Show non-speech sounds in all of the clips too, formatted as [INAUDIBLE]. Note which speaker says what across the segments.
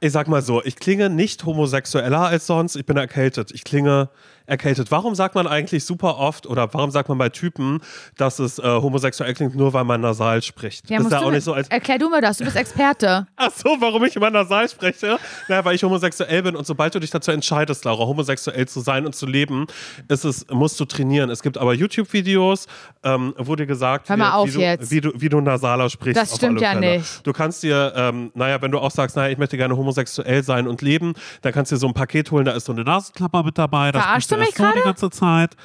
Speaker 1: Ich sag mal so, ich klinge nicht homosexueller als sonst, ich bin erkältet. Ich klinge erkältet. Warum sagt man eigentlich super oft oder warum sagt man bei Typen, dass es äh, homosexuell klingt, nur weil man nasal spricht?
Speaker 2: Ja,
Speaker 1: das ist ja auch
Speaker 2: du
Speaker 1: nicht so als.
Speaker 2: Erklär du mir das, du bist Experte. [LAUGHS]
Speaker 1: Ach so, warum ich immer nasal spreche? Naja, weil ich homosexuell bin und sobald du dich dazu entscheidest, Laura, homosexuell zu sein und zu leben, ist es, musst du trainieren. Es gibt aber YouTube-Videos, ähm, wo dir gesagt
Speaker 2: Hör mal
Speaker 1: wird,
Speaker 2: auf
Speaker 1: wie, du. Wie, du, wie du nasaler sprichst.
Speaker 2: Das stimmt ja
Speaker 1: Fälle.
Speaker 2: nicht.
Speaker 1: Du kannst dir, ähm, naja, wenn du auch sagst, naja, ich möchte gerne homosexuell sein und leben, dann kannst du dir so ein Paket holen, da ist so eine Nasenklapper mit dabei.
Speaker 2: Verarschst
Speaker 1: sprichst
Speaker 2: du mich
Speaker 1: so die
Speaker 2: gerade?
Speaker 1: ganze Zeit.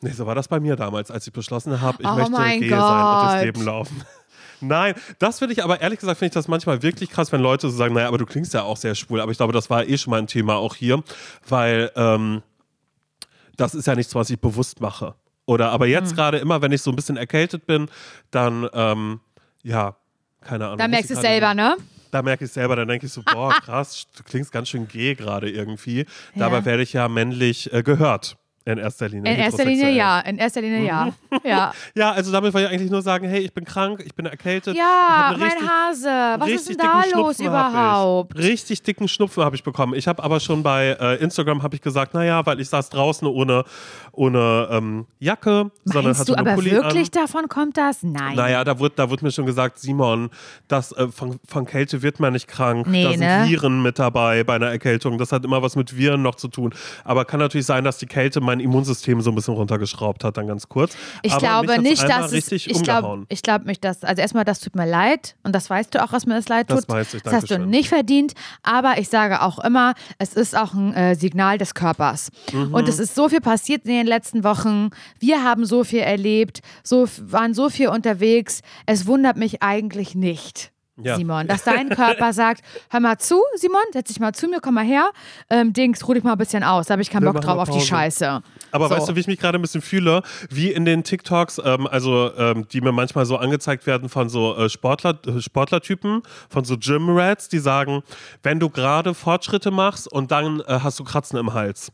Speaker 1: Nee, so war das bei mir damals, als ich beschlossen habe, ich
Speaker 2: Oh
Speaker 1: möchte
Speaker 2: mein
Speaker 1: gay sein und durchs
Speaker 2: Gott.
Speaker 1: Leben laufen. [LAUGHS] Nein, das finde ich aber ehrlich gesagt, finde ich das manchmal wirklich krass, wenn Leute so sagen, naja, aber du klingst ja auch sehr schwul. Aber ich glaube, das war eh schon mal ein Thema auch hier, weil ähm, das ist ja nichts, was ich bewusst mache. Oder aber jetzt
Speaker 2: Hm.
Speaker 1: gerade immer, wenn ich so ein bisschen erkältet bin, dann ähm, ja, keine Ahnung.
Speaker 2: Da
Speaker 1: muss
Speaker 2: merkst du es
Speaker 1: gerade-
Speaker 2: selber, ne?
Speaker 1: Da merke ich selber, dann denke ich so, boah, [LAUGHS] krass, du klingst ganz schön gay gerade irgendwie. Dabei
Speaker 2: Ja.
Speaker 1: werde ich ja männlich äh, gehört. In erster Linie.
Speaker 2: In erster Linie ja, in erster Linie ja. [LAUGHS] Ja,
Speaker 1: Ja, also damit wollte ich eigentlich nur sagen, hey, ich bin krank, ich bin erkältet.
Speaker 2: ja mein
Speaker 1: richtig-
Speaker 2: Hase, was ist denn da los
Speaker 1: Schnupfen
Speaker 2: überhaupt?
Speaker 1: Ich. Richtig dicken Schnupfen habe ich bekommen. Ich habe aber schon bei äh, Instagram habe ich gesagt, naja, weil ich saß draußen ohne, ohne ähm, Jacke, sondern
Speaker 2: Meinst
Speaker 1: hatte
Speaker 2: du aber
Speaker 1: Pulli
Speaker 2: wirklich
Speaker 1: an.
Speaker 2: davon kommt das? Nein.
Speaker 1: Naja, da wurde, da wurde mir schon gesagt, Simon, das, äh, von, von Kälte wird man nicht krank.
Speaker 2: Nee,
Speaker 1: da sind
Speaker 2: ne?
Speaker 1: Viren mit dabei bei einer Erkältung. Das hat immer was mit Viren noch zu tun. Aber kann natürlich sein, dass die Kälte mein Immunsystem so ein bisschen runtergeschraubt hat, dann ganz kurz.
Speaker 2: Ich
Speaker 1: Aber
Speaker 2: glaube
Speaker 1: mich
Speaker 2: nicht, dass es, ich glaube ich glaube nicht, dass, also erstmal, das tut mir leid und das weißt du auch, was mir das leid
Speaker 1: Das
Speaker 2: tut.
Speaker 1: weiß ich,
Speaker 2: das hast du nicht verdient, aber ich sage auch immer, es ist auch ein äh, Signal des Körpers.
Speaker 1: Mhm.
Speaker 2: Und es ist so viel passiert in den letzten Wochen, wir haben so viel erlebt, so, waren so viel unterwegs, es wundert mich eigentlich nicht.
Speaker 1: Ja.
Speaker 2: Simon, dass dein Körper sagt, hör mal zu, Simon, setz dich mal zu mir, komm mal her, ähm, Dings, ruh dich mal ein bisschen aus, da habe ich keinen
Speaker 1: Wir
Speaker 2: Bock drauf auf die. Scheiße.
Speaker 1: Aber
Speaker 2: So.
Speaker 1: weißt du, wie ich mich gerade ein bisschen fühle? Wie in den TikToks, ähm, also ähm, die mir manchmal so angezeigt werden von so äh, Sportler, äh, Sportlertypen, von so Gym-Rats, die sagen, wenn du gerade Fortschritte machst und dann äh, hast du Kratzen im Hals.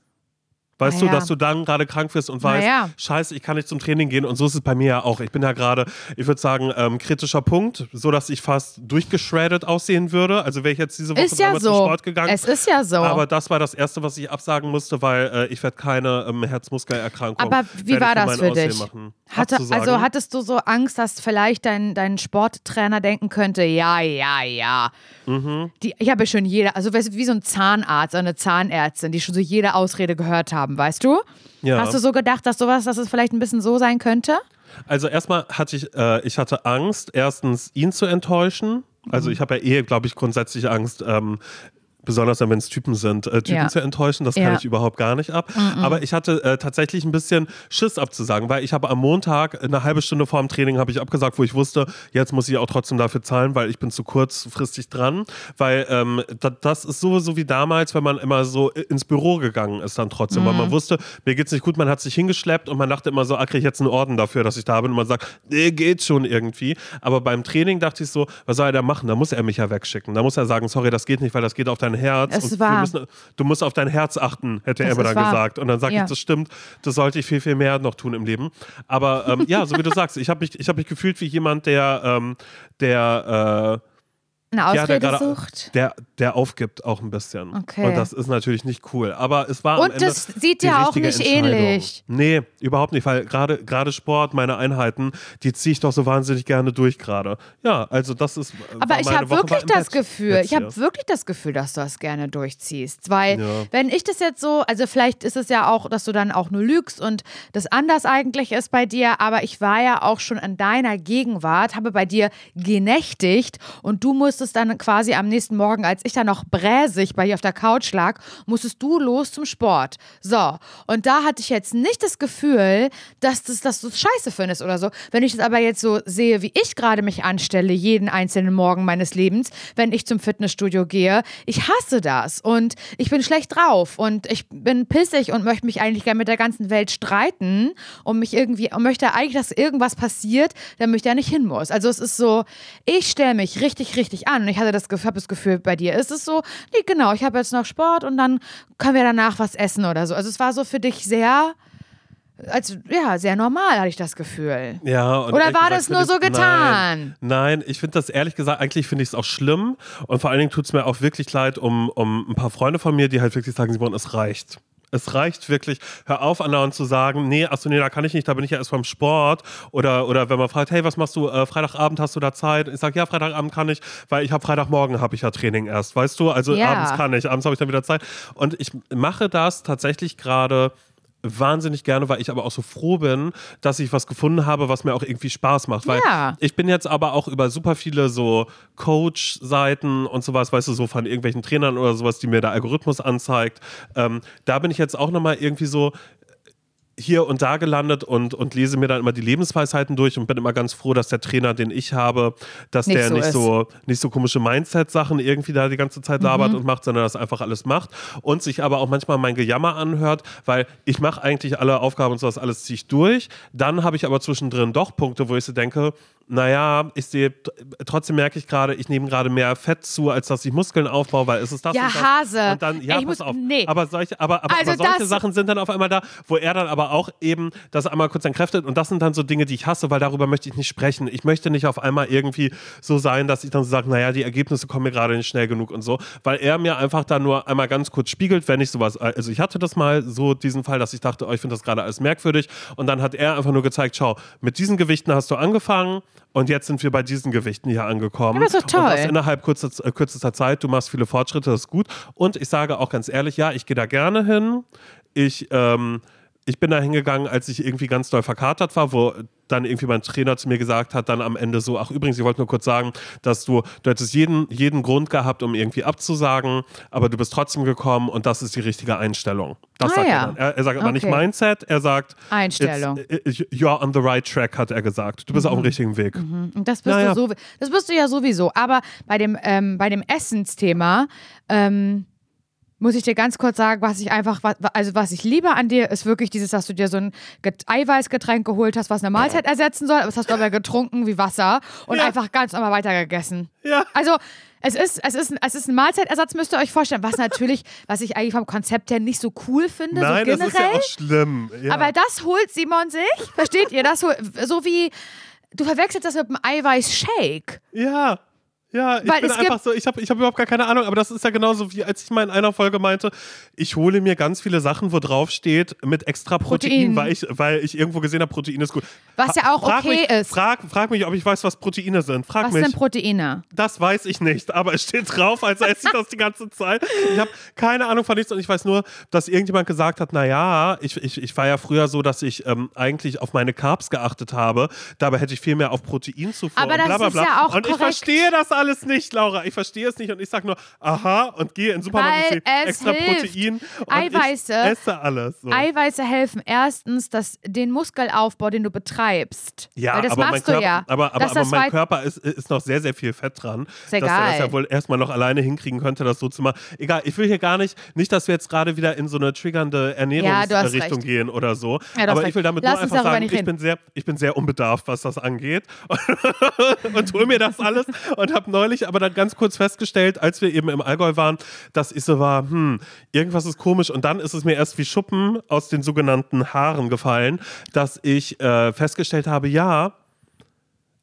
Speaker 1: Weißt
Speaker 2: Na
Speaker 1: du, dass du dann gerade krank wirst und weißt,
Speaker 2: ja.
Speaker 1: scheiße, ich kann nicht zum Training gehen und so ist es bei mir ja auch. Ich bin ja gerade, ich würde sagen, ähm, kritischer Punkt, so dass ich fast durchgeschreddet aussehen würde. Also wäre ich jetzt diese Woche
Speaker 2: Ist ja
Speaker 1: dreimal zum
Speaker 2: so.
Speaker 1: Sport gegangen.
Speaker 2: Es ist ja so.
Speaker 1: Aber das war das Erste, was ich absagen musste, weil äh, ich werde keine ähm, Herzmuskelerkrankung.
Speaker 2: Aber wie war das für dich? Hatte, also hattest du so Angst, dass vielleicht dein, dein Sporttrainer denken könnte, ja, ja, ja.
Speaker 1: Mhm.
Speaker 2: Die, ich habe ja schon jede, also weißt du, wie so ein Zahnarzt, eine Zahnärztin, die schon so jede Ausrede gehört haben, weißt du?
Speaker 1: Ja.
Speaker 2: Hast du so gedacht, dass sowas, dass es vielleicht ein bisschen so sein könnte?
Speaker 1: Also erstmal hatte ich, äh, ich hatte Angst, erstens ihn zu enttäuschen. Also
Speaker 2: Mhm.
Speaker 1: ich habe ja eh, glaube ich, grundsätzlich Angst, ähm, besonders dann, wenn es Typen sind, äh, Typen
Speaker 2: Ja.
Speaker 1: zu enttäuschen. Das kann
Speaker 2: Ja.
Speaker 1: ich überhaupt gar nicht ab. Aber ich hatte äh, tatsächlich ein bisschen Schiss abzusagen, weil ich habe am Montag eine halbe Stunde vor dem Training habe ich abgesagt, wo ich wusste, jetzt muss ich auch trotzdem dafür zahlen, weil ich bin zu kurzfristig dran. Weil ähm, da, das ist sowieso wie damals, wenn man immer so ins Büro gegangen ist dann trotzdem, weil
Speaker 2: Mhm.
Speaker 1: man wusste, mir geht's nicht gut, man hat sich hingeschleppt und man dachte immer so, ah, krieg ich jetzt einen Orden dafür, dass ich da bin und man sagt, nee, geht schon irgendwie. Aber beim Training dachte ich so, was soll er da machen? Da muss er mich ja wegschicken. Da muss er sagen, sorry, das geht nicht, weil das geht auf dein Herz.
Speaker 2: Es
Speaker 1: und
Speaker 2: war-
Speaker 1: müssen, du musst auf dein Herz achten, hätte
Speaker 2: Das
Speaker 1: er mir dann
Speaker 2: wahr.
Speaker 1: gesagt. Und dann sage
Speaker 2: Ja.
Speaker 1: ich, das stimmt, das sollte ich viel, viel mehr noch tun im Leben. Aber ähm, ja, so wie du sagst, ich habe mich, ich hab mich gefühlt wie jemand, der, ähm, der, äh,
Speaker 2: Eine
Speaker 1: ja, der,
Speaker 2: Ausrede sucht?
Speaker 1: der, der aufgibt auch ein bisschen.
Speaker 2: Okay.
Speaker 1: Und das ist natürlich nicht cool. Aber es war am
Speaker 2: Und
Speaker 1: Ende
Speaker 2: das sieht dir auch nicht ähnlich.
Speaker 1: Nee, überhaupt nicht, weil gerade gerade Sport, meine Einheiten, die ziehe ich doch so wahnsinnig gerne durch gerade. Ja, also das ist.
Speaker 2: Aber ich habe wirklich das
Speaker 1: Bett
Speaker 2: Gefühl, ich habe wirklich das Gefühl, dass du das gerne durchziehst. Weil,
Speaker 1: Ja.
Speaker 2: wenn ich das jetzt so, also vielleicht ist es ja auch, dass du dann auch nur lügst und das anders eigentlich ist bei dir, aber ich war ja auch schon in deiner Gegenwart, habe bei dir genächtigt und du musstest dann quasi am nächsten Morgen, als ich dann noch bräsig bei dir auf der Couch lag, musstest du los zum Sport. So, und da hatte ich jetzt nicht das Gefühl, dass, das, dass du es scheiße findest oder so. Wenn ich es aber jetzt so sehe, wie ich gerade mich anstelle, jeden einzelnen Morgen meines Lebens, wenn ich zum Fitnessstudio gehe, ich hasse das und ich bin schlecht drauf und ich bin pissig und möchte mich eigentlich gerne mit der ganzen Welt streiten und mich irgendwie und möchte eigentlich, dass irgendwas passiert, damit ich da nicht hin muss. Also es ist so, ich stelle mich richtig, richtig an und ich hatte das, Gefühl- hab das Gefühl, bei dir ist es so, nee, genau, ich habe jetzt noch Sport und dann können wir danach was essen oder so. Also es war so für dich sehr als ja, sehr normal, hatte ich das Gefühl.
Speaker 1: Ja,
Speaker 2: Oder war das nur so getan?
Speaker 1: Nein, nein ich finde das ehrlich gesagt, eigentlich finde ich es auch schlimm. Und vor allen Dingen tut es mir auch wirklich leid um, um ein paar Freunde von mir, die halt wirklich sagen, Simon, es reicht. Es reicht wirklich. Hör auf, andauernd zu sagen, nee, achso, nee, da kann ich nicht, da bin ich ja erst beim Sport. Oder, oder wenn man fragt, hey, was machst du, äh, Freitagabend hast du da Zeit? Ich sage, ja, Freitagabend kann ich, weil ich habe Freitagmorgen habe ich ja Training erst, weißt du? Also
Speaker 2: Ja.
Speaker 1: abends kann ich, abends habe ich dann wieder Zeit. Und ich mache das tatsächlich gerade wahnsinnig gerne, weil ich aber auch so froh bin, dass ich was gefunden habe, was mir auch irgendwie Spaß macht. Weil
Speaker 2: Ja.
Speaker 1: ich bin jetzt aber auch über super viele so Coach-Seiten und sowas, weißt du, so von irgendwelchen Trainern oder sowas, die mir der Algorithmus anzeigt. Ähm, da bin ich jetzt auch nochmal irgendwie so hier und da gelandet und, und lese mir dann immer die Lebensweisheiten durch und bin immer ganz froh, dass der Trainer, den ich habe, dass
Speaker 2: Nicht
Speaker 1: der
Speaker 2: so
Speaker 1: nicht
Speaker 2: ist.
Speaker 1: so nicht so komische Mindset-Sachen irgendwie da die ganze Zeit
Speaker 2: Mhm.
Speaker 1: labert und macht, sondern das einfach alles macht und sich aber auch manchmal mein Gejammer anhört, weil ich mache eigentlich alle Aufgaben und sowas alles ziehe ich durch. Dann habe ich aber zwischendrin doch Punkte, wo ich so denke, naja, ich sehe, trotzdem merke ich gerade, ich nehme gerade mehr Fett zu, als dass ich Muskeln aufbaue, weil es ist das
Speaker 2: Ja,
Speaker 1: und das.
Speaker 2: Hase.
Speaker 1: Und dann, ja,
Speaker 2: Ich
Speaker 1: pass
Speaker 2: muss-
Speaker 1: auf.
Speaker 2: nee.
Speaker 1: Aber solche, aber, aber,
Speaker 2: Also
Speaker 1: aber solche Sachen sind dann auf einmal da, wo er dann aber auch eben das einmal kurz entkräftet und das sind dann so Dinge, die ich hasse, weil darüber möchte ich nicht sprechen. Ich möchte nicht auf einmal irgendwie so sein, dass ich dann so sage, naja, die Ergebnisse kommen mir gerade nicht schnell genug und so, weil er mir einfach dann nur einmal ganz kurz spiegelt, wenn ich sowas, also ich hatte das mal so diesen Fall, dass ich dachte, oh, ich finde das gerade alles merkwürdig und dann hat er einfach nur gezeigt, schau, mit diesen Gewichten hast du angefangen und jetzt sind wir bei diesen Gewichten hier angekommen.
Speaker 2: Ja, das ist doch
Speaker 1: Und
Speaker 2: toll.
Speaker 1: das innerhalb kurzer, äh, kürzester Zeit, du machst viele Fortschritte, das ist gut. Und ich sage auch ganz ehrlich, ja, ich gehe da gerne hin. Ich, ähm, ich bin da hingegangen, als ich irgendwie ganz doll verkatert war, wo dann irgendwie mein Trainer zu mir gesagt hat, dann am Ende so, ach übrigens, ich wollte nur kurz sagen, dass du, du hättest jeden, jeden Grund gehabt, um irgendwie abzusagen, aber du bist trotzdem gekommen und das ist die richtige Einstellung. Das
Speaker 2: Ah,
Speaker 1: sagt
Speaker 2: ja.
Speaker 1: er dann. Er, er sagt aber nicht
Speaker 2: Okay.
Speaker 1: Mindset, er sagt
Speaker 2: Einstellung.
Speaker 1: You're on the right track, hat er gesagt. Du bist auf dem richtigen Weg.
Speaker 2: Und das bist,
Speaker 1: Naja.
Speaker 2: du so, das bist du ja sowieso. Aber bei dem, ähm, bei dem Essensthema ähm, muss ich dir ganz kurz sagen, was ich einfach, also was ich liebe an dir, ist wirklich dieses, dass du dir so ein Get Eiweißgetränk geholt hast, was eine Mahlzeit ersetzen soll. Das hast du aber getrunken wie Wasser und
Speaker 1: Ja.
Speaker 2: einfach ganz normal weitergegessen.
Speaker 1: Ja.
Speaker 2: Also es ist, es, ist, es ist ein Mahlzeitersatz, müsst ihr euch vorstellen. Was natürlich, was ich eigentlich vom Konzept her nicht so cool finde,
Speaker 1: Nein,
Speaker 2: so
Speaker 1: das ist ja
Speaker 2: generell.
Speaker 1: auch schlimm. Ja.
Speaker 2: Aber das holt Simon sich. Versteht ihr? Das holt, so wie, du verwechselst das mit einem Eiweiß-Shake.
Speaker 1: Ja. Ja, ich
Speaker 2: Weil
Speaker 1: bin einfach so, ich habe ich hab überhaupt gar keine Ahnung, aber das ist ja genauso wie, als ich mal in einer Folge meinte, ich hole mir ganz viele Sachen, wo drauf steht, mit extra Protein,
Speaker 2: Protein.
Speaker 1: Weil, ich, weil ich irgendwo gesehen habe, Protein ist gut.
Speaker 2: Was ja auch
Speaker 1: frag
Speaker 2: okay
Speaker 1: mich,
Speaker 2: ist.
Speaker 1: Frag, frag mich, ob ich weiß, was Proteine sind. Frag
Speaker 2: Was
Speaker 1: mich.
Speaker 2: sind Proteine?
Speaker 1: Das weiß ich nicht, aber es steht drauf, als esse ich das die ganze Zeit. Ich habe keine Ahnung von nichts und ich weiß nur, dass irgendjemand gesagt hat, naja, ich, ich, ich war ja früher so, dass ich ähm, eigentlich auf meine Carbs geachtet habe. Dabei hätte ich viel mehr auf Proteinzufuhr
Speaker 2: Aber
Speaker 1: und
Speaker 2: das
Speaker 1: bla bla
Speaker 2: ist ja auch
Speaker 1: und ich
Speaker 2: korrekt.
Speaker 1: verstehe das alles nicht, Laura. Ich verstehe es nicht und ich sage nur, aha, und gehe in den Supermarkt und extra
Speaker 2: hilft.
Speaker 1: Protein. Und
Speaker 2: Eiweiße.
Speaker 1: Esse alles. So.
Speaker 2: Eiweiße helfen erstens, dass den Muskelaufbau, den du betreibst.
Speaker 1: Ja,
Speaker 2: Weil das
Speaker 1: aber, mein
Speaker 2: machst
Speaker 1: Körper,
Speaker 2: du ja.
Speaker 1: aber, aber, aber mein Körper ist, ist noch sehr, sehr viel Fett dran.
Speaker 2: Ist
Speaker 1: Dass er das ja wohl erstmal noch alleine hinkriegen könnte, das so zu machen. Egal, ich will hier gar nicht, nicht, dass wir jetzt gerade wieder in so eine triggernde
Speaker 2: Ja,
Speaker 1: Ernährungsrichtung
Speaker 2: recht.
Speaker 1: gehen oder so.
Speaker 2: Ja,
Speaker 1: aber
Speaker 2: recht.
Speaker 1: ich will damit
Speaker 2: Lass
Speaker 1: nur einfach sagen, ich bin, sehr, ich bin sehr unbedarft, was das angeht. [LAUGHS] und hol mir das alles und habe neulich aber dann ganz kurz festgestellt, als wir eben im Allgäu waren, dass ich so war, hm, irgendwas ist komisch. Und dann ist es mir erst wie Schuppen aus den sogenannten Haaren gefallen, dass ich äh, festgestellt habe, ja,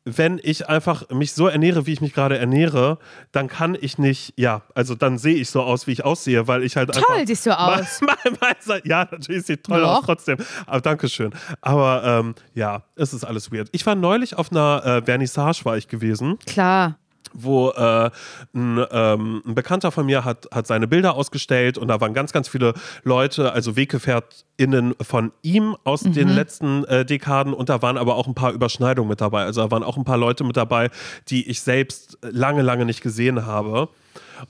Speaker 1: wenn ich einfach mich so ernähre, wie ich mich gerade ernähre, dann kann ich nicht, ja, also dann sehe ich so aus, wie ich aussehe, weil ich halt einfach.
Speaker 2: Toll siehst du aus. [LAUGHS]
Speaker 1: Mal, mal, mal, ja, natürlich sieht toll
Speaker 2: Doch.
Speaker 1: aus, trotzdem. Aber Dankeschön. Aber ähm, ja, es ist alles weird. Ich war neulich auf einer äh, Vernissage, war ich gewesen
Speaker 2: Klar.
Speaker 1: Wo äh, ein, ähm, ein Bekannter von mir hat, hat seine Bilder ausgestellt und da waren ganz, ganz viele Leute, also WeggefährtInnen von ihm aus
Speaker 2: Mhm.
Speaker 1: den letzten äh, Dekaden und da waren aber auch ein paar Überschneidungen mit dabei. Also da waren auch ein paar Leute mit dabei, die ich selbst lange, lange nicht gesehen habe.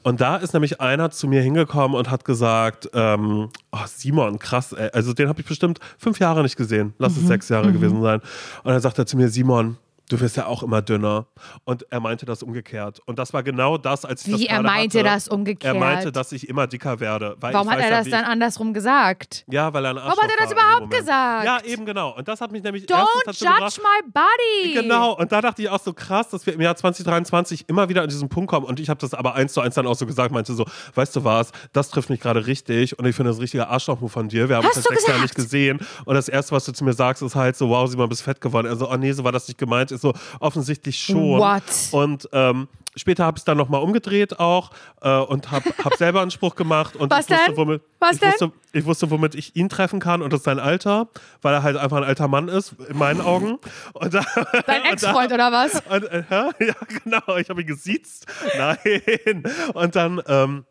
Speaker 1: Und da ist nämlich einer zu mir hingekommen und hat gesagt, ähm, oh, Simon, krass, ey. also den habe ich bestimmt fünf Jahre nicht gesehen. Lass
Speaker 2: Mhm.
Speaker 1: es sechs Jahre gewesen sein. Und dann sagt er zu mir, Simon, du wirst ja auch immer dünner. Und er meinte das umgekehrt. Und das war genau das, als ich
Speaker 2: Wie
Speaker 1: das
Speaker 2: er meinte
Speaker 1: hatte.
Speaker 2: das umgekehrt.
Speaker 1: Er meinte, dass ich immer dicker werde.
Speaker 2: Warum hat er das dann andersrum gesagt?
Speaker 1: Ja, weil er ein
Speaker 2: Warum hat er
Speaker 1: Arschloch
Speaker 2: das überhaupt gesagt?
Speaker 1: Ja, eben genau. Und das hat mich nämlich
Speaker 2: Don't judge
Speaker 1: gebracht,
Speaker 2: my body.
Speaker 1: Genau, und da dachte ich auch so krass, dass wir im Jahr 2023 immer wieder an diesen Punkt kommen. Und ich habe das aber eins zu eins dann auch so gesagt, meinte so, weißt du was, das trifft mich gerade richtig und ich finde das richtige Arschloch von dir. Wir haben
Speaker 2: Hast
Speaker 1: uns Jahren
Speaker 2: gesagt?
Speaker 1: nicht gesehen. Und das Erste, was du zu mir sagst, ist halt so, wow, Simon, bist fett geworden. Also, oh nee, so war das nicht gemeint. Ist so offensichtlich schon.
Speaker 2: What?
Speaker 1: Und ähm, später habe ich es dann nochmal umgedreht auch äh, und habe hab selber einen Spruch gemacht. Und
Speaker 2: Was
Speaker 1: ich wusste,
Speaker 2: denn?
Speaker 1: womit,
Speaker 2: Was
Speaker 1: ich
Speaker 2: denn?
Speaker 1: Wusste, ich wusste, womit ich ihn treffen kann und das ist sein Alter, weil er halt einfach ein alter Mann ist, in meinen Augen. Und da,
Speaker 2: Dein [LAUGHS] Ex-Freund oder was?
Speaker 1: und, äh, ja, genau, ich habe ihn gesiezt. Nein. Und dann ähm,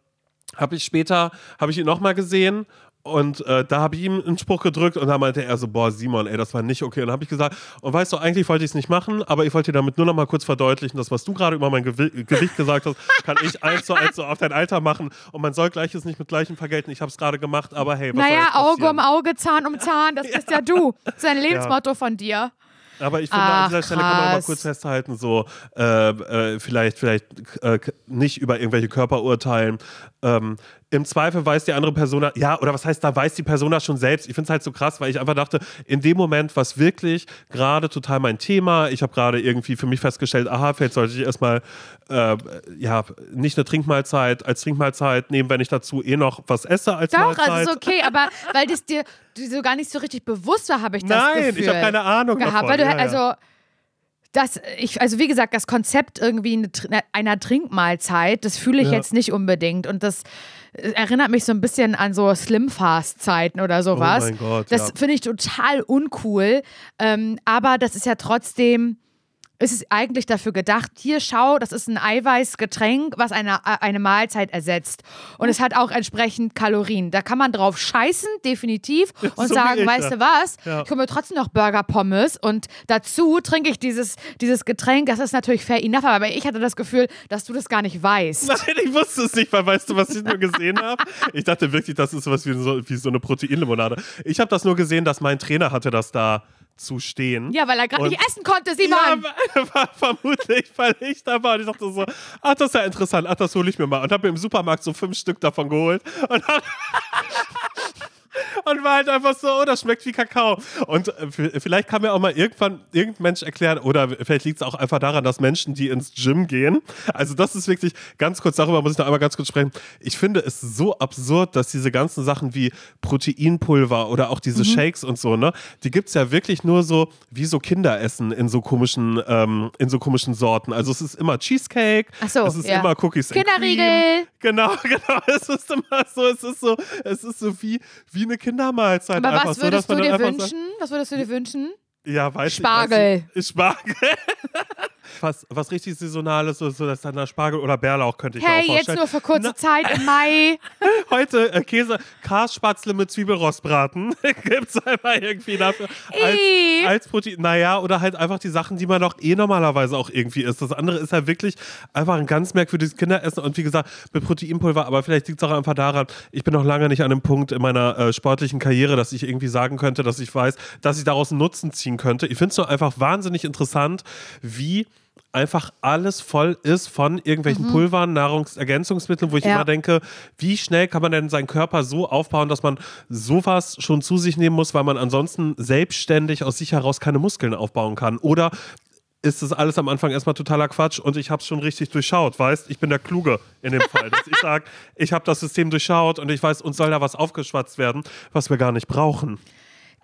Speaker 1: habe ich später, habe ich ihn nochmal gesehen und äh, da habe ich ihm einen Spruch gedrückt und da meinte er so, boah, Simon, ey, das war nicht okay. Und dann habe ich gesagt, und weißt du, eigentlich wollte ich es nicht machen, aber ich wollte dir damit nur noch mal kurz verdeutlichen, dass was du gerade über mein Gewi Gewicht gesagt hast, kann ich eins zu eins so auf dein Alter machen und man soll Gleiches nicht mit Gleichem vergelten. Ich habe es gerade gemacht, aber hey, was
Speaker 2: Naja, Auge um Auge, Zahn um Zahn, das [LAUGHS] bist ja du. Das ist ein Lebensmotto von dir.
Speaker 1: Aber ich finde,
Speaker 2: Ach,
Speaker 1: an dieser Stelle kann man mal
Speaker 2: krass.
Speaker 1: kurz festhalten, so äh, äh, vielleicht, vielleicht äh, nicht über irgendwelche Körper urteilen. Ähm, Im Zweifel weiß die andere Person, ja, oder was heißt, da weiß die Person das schon selbst. Ich finde es halt so krass, weil ich einfach dachte, in dem Moment, was wirklich gerade total mein Thema, ich habe gerade irgendwie für mich festgestellt, aha, vielleicht sollte ich erstmal äh, ja, nicht eine Trinkmahlzeit als Trinkmahlzeit nehmen, wenn ich dazu eh noch was esse als
Speaker 2: Doch,
Speaker 1: Mahlzeit.
Speaker 2: also ist okay, aber weil das dir so gar nicht so richtig bewusst war, habe ich das
Speaker 1: Nein,
Speaker 2: Gefühl
Speaker 1: ich habe keine Ahnung
Speaker 2: gehabt.
Speaker 1: davon.
Speaker 2: Weil du,
Speaker 1: ja, ja.
Speaker 2: also, das, ich, also wie gesagt, das Konzept irgendwie einer Trinkmahlzeit, das fühle ich
Speaker 1: Ja.
Speaker 2: jetzt nicht unbedingt. Und das erinnert mich so ein bisschen an so Slim-Fast-Zeiten oder sowas.
Speaker 1: Oh mein Gott,
Speaker 2: das
Speaker 1: ja.
Speaker 2: finde ich total uncool. Ähm, aber das ist ja trotzdem. Es ist eigentlich dafür gedacht, hier schau, das ist ein Eiweißgetränk, was eine, eine Mahlzeit ersetzt. Und es hat auch entsprechend Kalorien. Da kann man drauf scheißen, definitiv, und
Speaker 1: So
Speaker 2: sagen, weißt du was,
Speaker 1: Ja.
Speaker 2: ich hole mir trotzdem noch Burger Pommes und dazu trinke ich dieses, dieses Getränk. Das ist natürlich fair enough, aber ich hatte das Gefühl, dass du das gar nicht weißt.
Speaker 1: Nein, ich wusste es nicht, weil weißt du, was ich nur gesehen habe? Ich dachte wirklich, das ist sowas wie so, wie so eine Proteinlimonade. Ich habe das nur gesehen, dass mein Trainer hatte das da zu stehen.
Speaker 2: Ja, weil er gerade nicht essen konnte, Simon.
Speaker 1: Ja, [LAUGHS] war vermutlich, weil ich da war. Und ich dachte so, ach, das ist ja interessant, ach, das hole ich mir mal. Und habe mir im Supermarkt so fünf Stück davon geholt. Und hab [LAUGHS] Und war halt einfach so, oh, das schmeckt wie Kakao. Und äh, vielleicht kann mir auch mal irgendwann irgendein Mensch erklären, oder vielleicht liegt es auch einfach daran, dass Menschen, die ins Gym gehen, also das ist wirklich ganz kurz, darüber muss ich noch einmal ganz kurz sprechen. Ich finde es so absurd, dass diese ganzen Sachen wie Proteinpulver oder auch
Speaker 2: Mhm.
Speaker 1: diese Shakes und so, ne, die gibt es ja wirklich nur so, wie so Kinderessen in so komischen, ähm, in so komischen Sorten. Also es ist immer Cheesecake,
Speaker 2: so,
Speaker 1: es ist
Speaker 2: ja.
Speaker 1: immer Cookies.
Speaker 2: Kinderriegel.
Speaker 1: Genau, [LAUGHS] genau. Es ist immer so, es ist so, es ist so wie, wie eine Kindermahlzeit.
Speaker 2: Aber
Speaker 1: einfach
Speaker 2: was
Speaker 1: so,
Speaker 2: würdest
Speaker 1: man
Speaker 2: du dir wünschen? Was würdest du dir wünschen?
Speaker 1: Ja, weiß
Speaker 2: Spargel.
Speaker 1: Ich, weiß ich, Spargel. Was, was richtig Saisonales, so, so dass dann der Spargel oder Bärlauch könnte ich mir auch
Speaker 2: Hey, jetzt
Speaker 1: vorstellen.
Speaker 2: nur für kurze Zeit im Mai. [LAUGHS]
Speaker 1: Heute äh, Käse, Kasspatzle mit Zwiebelrostbraten. [LAUGHS] Gibt's einfach irgendwie dafür. Als, als Protein. Naja, oder halt einfach die Sachen, die man doch eh normalerweise auch irgendwie isst. Das andere ist ja wirklich einfach ein ganz merkwürdiges Kinderessen und wie gesagt, mit Proteinpulver. Aber vielleicht liegt es auch einfach daran, ich bin noch lange nicht an dem Punkt in meiner äh, sportlichen Karriere, dass ich irgendwie sagen könnte, dass ich weiß, dass ich daraus einen Nutzen ziehen könnte. Ich finde es nur einfach wahnsinnig interessant, wie einfach alles voll ist von irgendwelchen Pulvern, Nahrungsergänzungsmitteln, wo ich
Speaker 2: Mhm. Ja.
Speaker 1: immer denke, wie schnell kann man denn seinen Körper so aufbauen, dass man sowas schon zu sich nehmen muss, weil man ansonsten selbstständig aus sich heraus keine Muskeln aufbauen kann? Oder ist das alles am Anfang erstmal totaler Quatsch und ich habe es schon richtig durchschaut, weißt? Ich bin der Kluge in dem Fall. Dass ich [LAUGHS] sage, ich habe das System durchschaut und ich weiß, uns soll da was aufgeschwatzt werden, was wir gar nicht brauchen.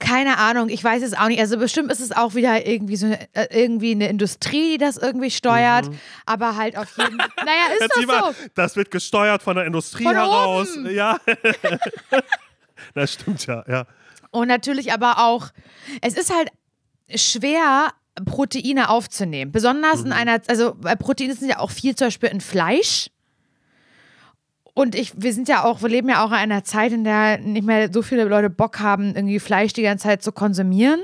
Speaker 2: Keine Ahnung, ich weiß es auch nicht. Also bestimmt ist es auch wieder irgendwie so eine, äh, irgendwie eine Industrie, die das irgendwie steuert. Aber halt auf jeden Fall. [LAUGHS] Naja, ist
Speaker 1: Jetzt
Speaker 2: das
Speaker 1: mal,
Speaker 2: so.
Speaker 1: das wird gesteuert von der Industrie
Speaker 2: Von
Speaker 1: heraus.
Speaker 2: oben.
Speaker 1: Ja. [LAUGHS] das stimmt ja, ja.
Speaker 2: Und natürlich aber auch, es ist halt schwer, Proteine aufzunehmen. Besonders
Speaker 1: Mhm.
Speaker 2: in einer, also Proteine sind ja auch viel zum Beispiel in Fleisch. Und ich, wir sind ja auch, wir leben ja auch in einer Zeit, in der nicht mehr so viele Leute Bock haben, irgendwie Fleisch die ganze Zeit zu konsumieren.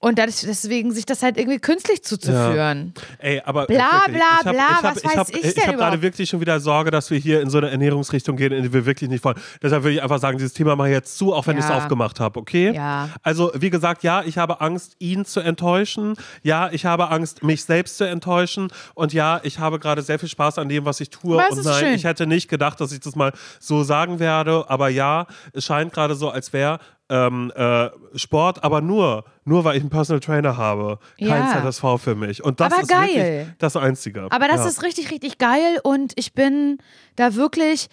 Speaker 2: Und das, deswegen sich das halt irgendwie künstlich zuzuführen.
Speaker 1: Ja. Ey, aber
Speaker 2: bla bla
Speaker 1: ich hab,
Speaker 2: bla,
Speaker 1: ich hab,
Speaker 2: was
Speaker 1: ich
Speaker 2: weiß
Speaker 1: hab,
Speaker 2: ich
Speaker 1: ich
Speaker 2: denn
Speaker 1: habe gerade wirklich schon wieder Sorge, dass wir hier in so eine Ernährungsrichtung gehen, in die wir wirklich nicht wollen. Deshalb würde ich einfach sagen, dieses Thema mache ich jetzt zu, auch wenn ich es
Speaker 2: Ja.
Speaker 1: aufgemacht habe, okay?
Speaker 2: Ja.
Speaker 1: Also, wie gesagt, ja, ich habe Angst, ihn zu enttäuschen. Ja, ich habe Angst, mich selbst zu enttäuschen. Und ja, ich habe gerade sehr viel Spaß an dem, was ich tue. Und nein,
Speaker 2: schön.
Speaker 1: ich hätte nicht gedacht, dass ich das mal so sagen werde. Aber ja, es scheint gerade so, als wäre ähm, äh, Sport, aber nur, nur weil ich einen Personal Trainer habe. Kein
Speaker 2: Ja.
Speaker 1: ZSV für mich. Und das
Speaker 2: Aber
Speaker 1: ist
Speaker 2: geil.
Speaker 1: das Einzige.
Speaker 2: Aber das
Speaker 1: ja.
Speaker 2: ist richtig, richtig geil und ich bin da wirklich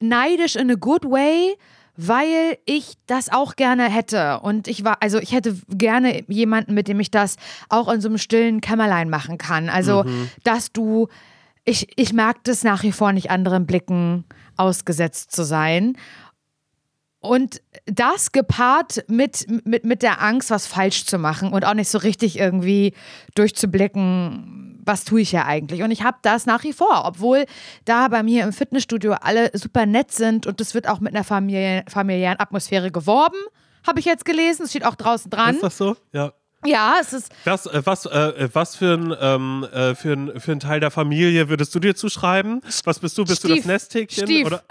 Speaker 2: neidisch in a good way, weil ich das auch gerne hätte. Und ich war, also ich hätte gerne jemanden, mit dem ich das auch in so einem stillen Kämmerlein machen kann. Also, dass du, ich, ich mag das nach wie vor nicht anderen Blicken ausgesetzt zu sein. Und das gepaart mit, mit, mit der Angst, was falsch zu machen und auch nicht so richtig irgendwie durchzublicken, was tue ich ja eigentlich. Und ich habe das nach wie vor, obwohl da bei mir im Fitnessstudio alle super nett sind und es wird auch mit einer Familie, familiären Atmosphäre geworben, habe ich jetzt gelesen. Es steht auch draußen dran.
Speaker 1: Ist das so? Ja.
Speaker 2: Ja, es ist
Speaker 1: Das, äh, was, äh, was für ein, ähm, äh, für, ein, für ein Teil der Familie würdest du dir zuschreiben? Was bist du? Bist du das
Speaker 2: Stief.
Speaker 1: Nesthäkchen?
Speaker 2: Stief.
Speaker 1: Oder?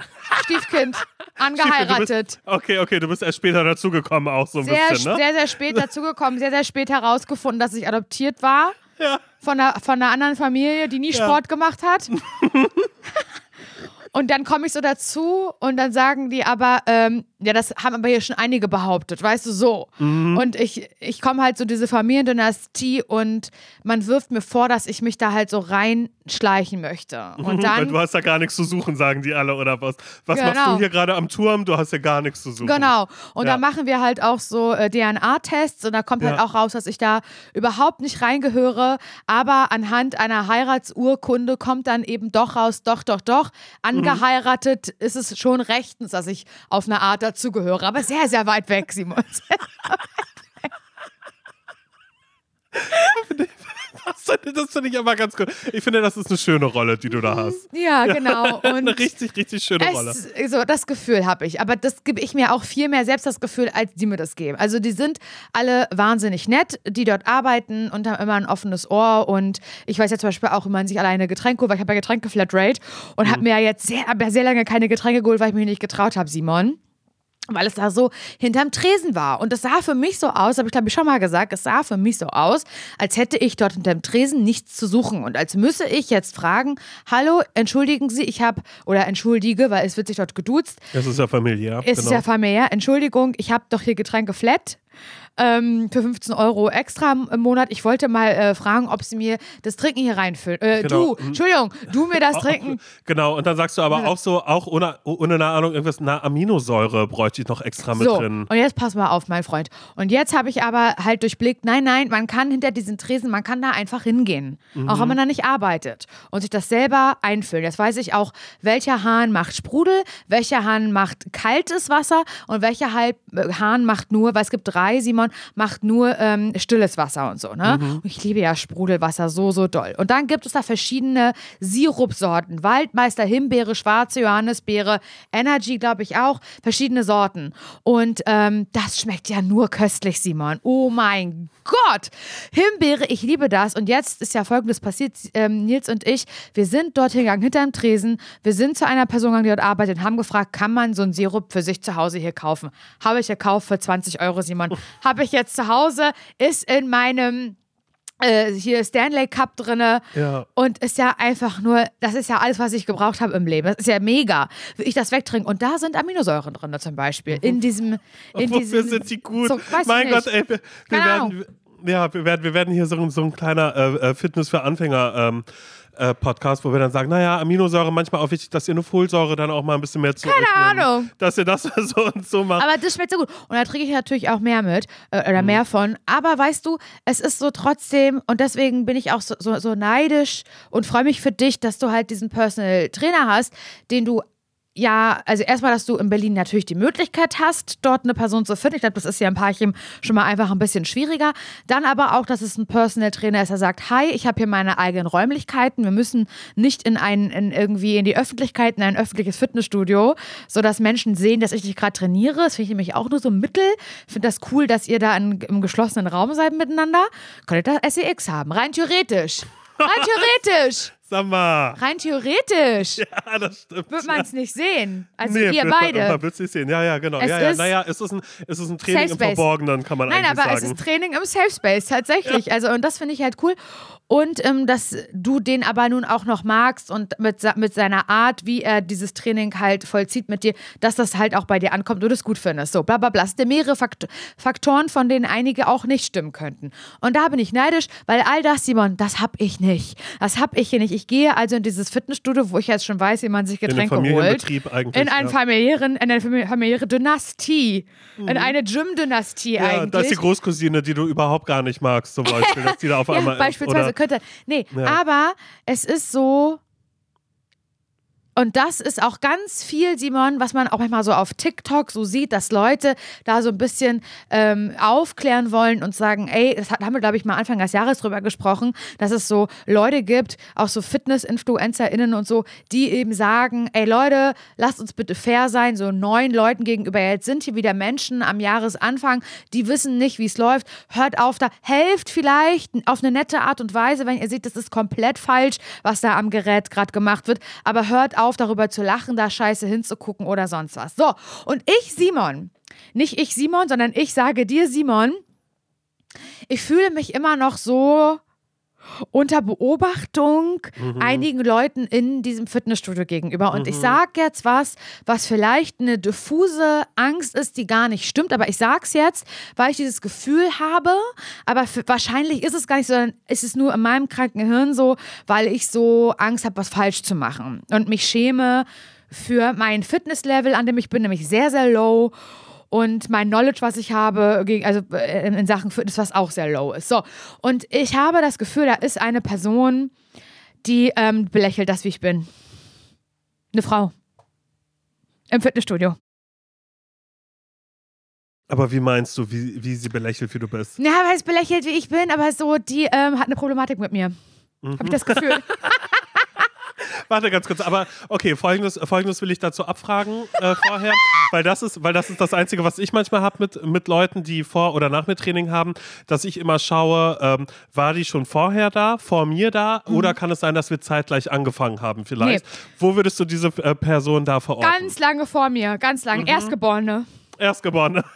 Speaker 2: Stiefkind, [LAUGHS] angeheiratet.
Speaker 1: bist, okay, okay, du bist erst später dazugekommen, auch so ein
Speaker 2: Sehr,
Speaker 1: bisschen, ne?
Speaker 2: sehr, sehr spät [LAUGHS] dazugekommen, sehr, sehr spät herausgefunden, dass ich adoptiert war.
Speaker 1: Ja.
Speaker 2: von einer, von einer anderen Familie, die nie
Speaker 1: Ja.
Speaker 2: Sport gemacht hat. [LAUGHS] und dann komme ich so dazu und dann sagen die aber, ähm, ja, das haben aber hier schon einige behauptet, weißt du, so.
Speaker 1: Mhm.
Speaker 2: Und ich, ich komme halt so diese Familiendynastie und man wirft mir vor, dass ich mich da halt so reinschleichen möchte. [LAUGHS] Und
Speaker 1: Weil
Speaker 2: dann.
Speaker 1: du hast ja gar nichts zu suchen, sagen die alle, oder was? Was machst
Speaker 2: Genau.
Speaker 1: du hier gerade am Turm? Du hast ja gar nichts zu suchen.
Speaker 2: Genau. Und
Speaker 1: Ja.
Speaker 2: dann machen wir halt auch so äh, DNA-Tests und da kommt halt
Speaker 1: Ja.
Speaker 2: auch raus, dass ich da überhaupt nicht reingehöre. Aber anhand einer Heiratsurkunde kommt dann eben doch raus, doch, doch, doch. Angeheiratet ist es schon rechtens, dass ich auf eine Art dazugehöre. Aber sehr, sehr weit weg, Simon. [LAUGHS]
Speaker 1: Das, finde ich aber ganz gut. Ich finde, das ist eine schöne Rolle, die du da hast.
Speaker 2: ja, genau. [LAUGHS] Und
Speaker 1: Eine richtig, richtig schöne Rolle.
Speaker 2: Es, so, das Gefühl habe ich. Aber das gebe ich mir auch viel mehr selbst das Gefühl, als die mir das geben. Also die sind alle wahnsinnig nett, die dort arbeiten und haben immer ein offenes Ohr. Und ich weiß ja zum Beispiel auch, man sich alleine Getränke holt, weil ich habe ja Getränke Flatrate und
Speaker 1: Mhm.
Speaker 2: habe mir ja jetzt sehr, sehr lange keine Getränke geholt, weil ich mich nicht getraut habe, Simon. Weil es da so hinterm Tresen war. Und es sah für mich so aus, habe ich glaube ich schon mal gesagt, es sah für mich so aus, als hätte ich dort hinterm Tresen nichts zu suchen. Und als müsse ich jetzt fragen, hallo, entschuldigen Sie, ich habe, oder entschuldige, weil es wird sich dort geduzt,
Speaker 1: Das ist ja familiär.
Speaker 2: es ist
Speaker 1: genau.
Speaker 2: ja familiär. Entschuldigung, ich habe doch hier Getränke flat. Ähm, für 15 Euro extra im Monat. Ich wollte mal äh, fragen, ob sie mir das Trinken hier reinfüllen. Äh,
Speaker 1: Genau.
Speaker 2: Du, Entschuldigung, du mir das [LAUGHS] Trinken.
Speaker 1: Genau, und dann sagst du aber auch so, auch ohne, ohne eine Ahnung, irgendwas, na, Aminosäure bräuchte ich noch extra mit
Speaker 2: So,
Speaker 1: drin.
Speaker 2: und jetzt pass mal auf, mein Freund. Und jetzt habe ich aber halt durchblickt, nein, nein, man kann hinter diesen Tresen, man kann da einfach hingehen. Auch
Speaker 1: Mhm.
Speaker 2: wenn man da nicht arbeitet. Und sich das selber einfüllen. Jetzt weiß ich auch, welcher Hahn macht Sprudel, welcher Hahn macht kaltes Wasser und welcher halt, äh, Hahn macht nur, weil es gibt drei, Simon, macht nur ähm, stilles Wasser und so. Ne?
Speaker 1: Mhm.
Speaker 2: Und ich liebe ja Sprudelwasser so, so doll. Und dann gibt es da verschiedene Sirupsorten. Waldmeister, Himbeere, schwarze Johannisbeere, Energy, glaube ich auch, verschiedene Sorten. Und ähm, das schmeckt ja nur köstlich, Simon. Oh mein Gott! Himbeere, ich liebe das. Und jetzt ist ja folgendes passiert, ähm, Nils und ich, wir sind dort hingegangen, hinterm Tresen. Wir sind zu einer Person gegangen, die dort arbeitet und haben gefragt, kann man so einen Sirup für sich zu Hause hier kaufen? Habe ich gekauft für 20 Euro, Simon. Habe ich jetzt zu Hause, ist in meinem äh, hier Stanley Cup drinne
Speaker 1: Ja.
Speaker 2: und ist ja einfach nur, das ist ja alles, was ich gebraucht habe im Leben. Das ist ja mega, wie ich das wegtrinke. Und da sind Aminosäuren drin zum Beispiel. In diesem, [LAUGHS] in
Speaker 1: Wofür
Speaker 2: diesem
Speaker 1: sind die gut?
Speaker 2: So,
Speaker 1: mein. Gott, ey, wir, wir werden, ja, wir werden, wir werden hier so, ein- so ein kleiner äh, äh, Fitness für Anfänger ähm, äh, Podcast, wo wir dann sagen, naja, Aminosäure manchmal auch wichtig, dass ihr eine Folsäure dann auch mal ein bisschen mehr zu
Speaker 2: Keine. Ahnung.
Speaker 1: Dass ihr das [LAUGHS] so und so macht.
Speaker 2: Aber das schmeckt so gut. Und da trinke ich natürlich auch mehr mit äh, oder mehr von. Aber weißt du, es ist so trotzdem, und deswegen bin ich auch so, so, so neidisch und freue mich für dich, dass du halt diesen Personal Trainer hast, den du ja, also erstmal, dass du in Berlin natürlich die Möglichkeit hast, dort eine Person zu finden. Ich glaube, das ist ja ein Paarchen schon mal einfach ein bisschen schwieriger. Dann aber auch, dass es ein Personal Trainer ist, der sagt, hi, ich habe hier meine eigenen Räumlichkeiten. Wir müssen nicht in ein, in irgendwie in die Öffentlichkeit, in ein öffentliches Fitnessstudio, sodass Menschen sehen, dass ich dich gerade trainiere. Das finde ich nämlich auch nur so ein Mittel. Ich finde das cool, dass ihr da in, im geschlossenen Raum seid miteinander. Könnt ihr da SEX haben, rein theoretisch. Rein [LAUGHS] theoretisch.
Speaker 1: Sag mal.
Speaker 2: Rein theoretisch. [LAUGHS]
Speaker 1: Ja, das stimmt.
Speaker 2: Wird man es nicht sehen. Also
Speaker 1: Nee,
Speaker 2: ihr
Speaker 1: wird man-
Speaker 2: beide.
Speaker 1: Man wird es nicht sehen. Ja, ja, genau.
Speaker 2: Es
Speaker 1: ja, ja.
Speaker 2: ist-
Speaker 1: Naja, es ist ein, es ist ein Training im. Verborgenen, kann man
Speaker 2: Nein,
Speaker 1: eigentlich
Speaker 2: aber
Speaker 1: sagen.
Speaker 2: es ist Training im Safe Space, tatsächlich. Also, und das finde ich halt cool. Und ähm, dass du den aber nun auch noch magst und mit, mit seiner Art, wie er dieses Training halt vollzieht mit dir, dass das halt auch bei dir ankommt und du es gut findest. So, bla bla bla. Es sind mehrere Fakt Faktoren, von denen einige auch nicht stimmen könnten. Und da bin ich neidisch, weil all das, Simon, das hab ich nicht. Das hab ich hier nicht. Ich gehe also in dieses Fitnessstudio, wo ich jetzt schon weiß, wie man sich Getränke holt.
Speaker 1: Familienbetrieb eigentlich.
Speaker 2: In einen
Speaker 1: ja.
Speaker 2: familiären, in eine fami- familiäre Dynastie. In eine Gym-Dynastie
Speaker 1: Mhm. Ja,
Speaker 2: eigentlich.
Speaker 1: das ist die Großcousine, die du überhaupt gar nicht magst, zum Beispiel, dass die da auf [LAUGHS]
Speaker 2: ja,
Speaker 1: einmal
Speaker 2: beispielsweise
Speaker 1: Oder,
Speaker 2: könnte. Nee,
Speaker 1: Ja.
Speaker 2: aber es ist so. Und das ist auch ganz viel, Simon, was man auch manchmal so auf TikTok so sieht, dass Leute da so ein bisschen ähm, aufklären wollen und sagen, ey, das haben wir, glaube ich, mal Anfang des Jahres drüber gesprochen, dass es so Leute gibt, auch so Fitness-InfluencerInnen und so, die eben sagen, ey Leute, lasst uns bitte fair sein, so neuen Leuten gegenüber. Jetzt sind hier wieder Menschen am Jahresanfang, die wissen nicht, wie es läuft. Hört auf da, helft vielleicht auf eine nette Art und Weise, wenn ihr seht, das ist komplett falsch, was da am Gerät gerade gemacht wird. Aber hört auf, darüber zu lachen, da scheiße hinzugucken oder sonst was. So, und ich, Simon, nicht ich, Simon, sondern ich sage dir, Simon, ich fühle mich immer noch so unter Beobachtung einigen Leuten in diesem Fitnessstudio gegenüber. Und ich sage jetzt was, was vielleicht eine diffuse Angst ist, die gar nicht stimmt, aber ich sage es jetzt, weil ich dieses Gefühl habe, aber für, wahrscheinlich ist es gar nicht so, sondern es ist nur in meinem kranken Hirn so, weil ich so Angst habe, was falsch zu machen. Und mich schäme für mein Fitnesslevel, an dem ich bin, nämlich sehr, sehr low und mein Knowledge, was ich habe, also äh, in, Sachen Fitness, was auch sehr low ist. So, und ich habe das Gefühl, da ist eine Person, die ähm, belächelt das, wie ich bin. Eine Frau. Im Fitnessstudio.
Speaker 1: Aber wie meinst du, wie, wie sie belächelt, wie du bist?
Speaker 2: Ja, weil es belächelt, wie ich bin, aber so, die ähm, hat eine Problematik mit mir. Habe ich das Gefühl. [LAUGHS]
Speaker 1: Warte ganz kurz, aber okay, folgendes, folgendes will ich dazu abfragen äh, vorher, weil das ist, weil das ist das Einzige, was ich manchmal habe mit, mit Leuten, die vor oder nach mir Training haben, dass ich immer schaue, ähm, war die schon vorher da, vor mir da, oder kann es sein, dass wir zeitgleich angefangen haben vielleicht?
Speaker 2: Nee.
Speaker 1: Wo würdest du diese äh, Person da verorten?
Speaker 2: Ganz lange vor mir, ganz lange. Erstgeborene.
Speaker 1: Erstgeborene. [LAUGHS]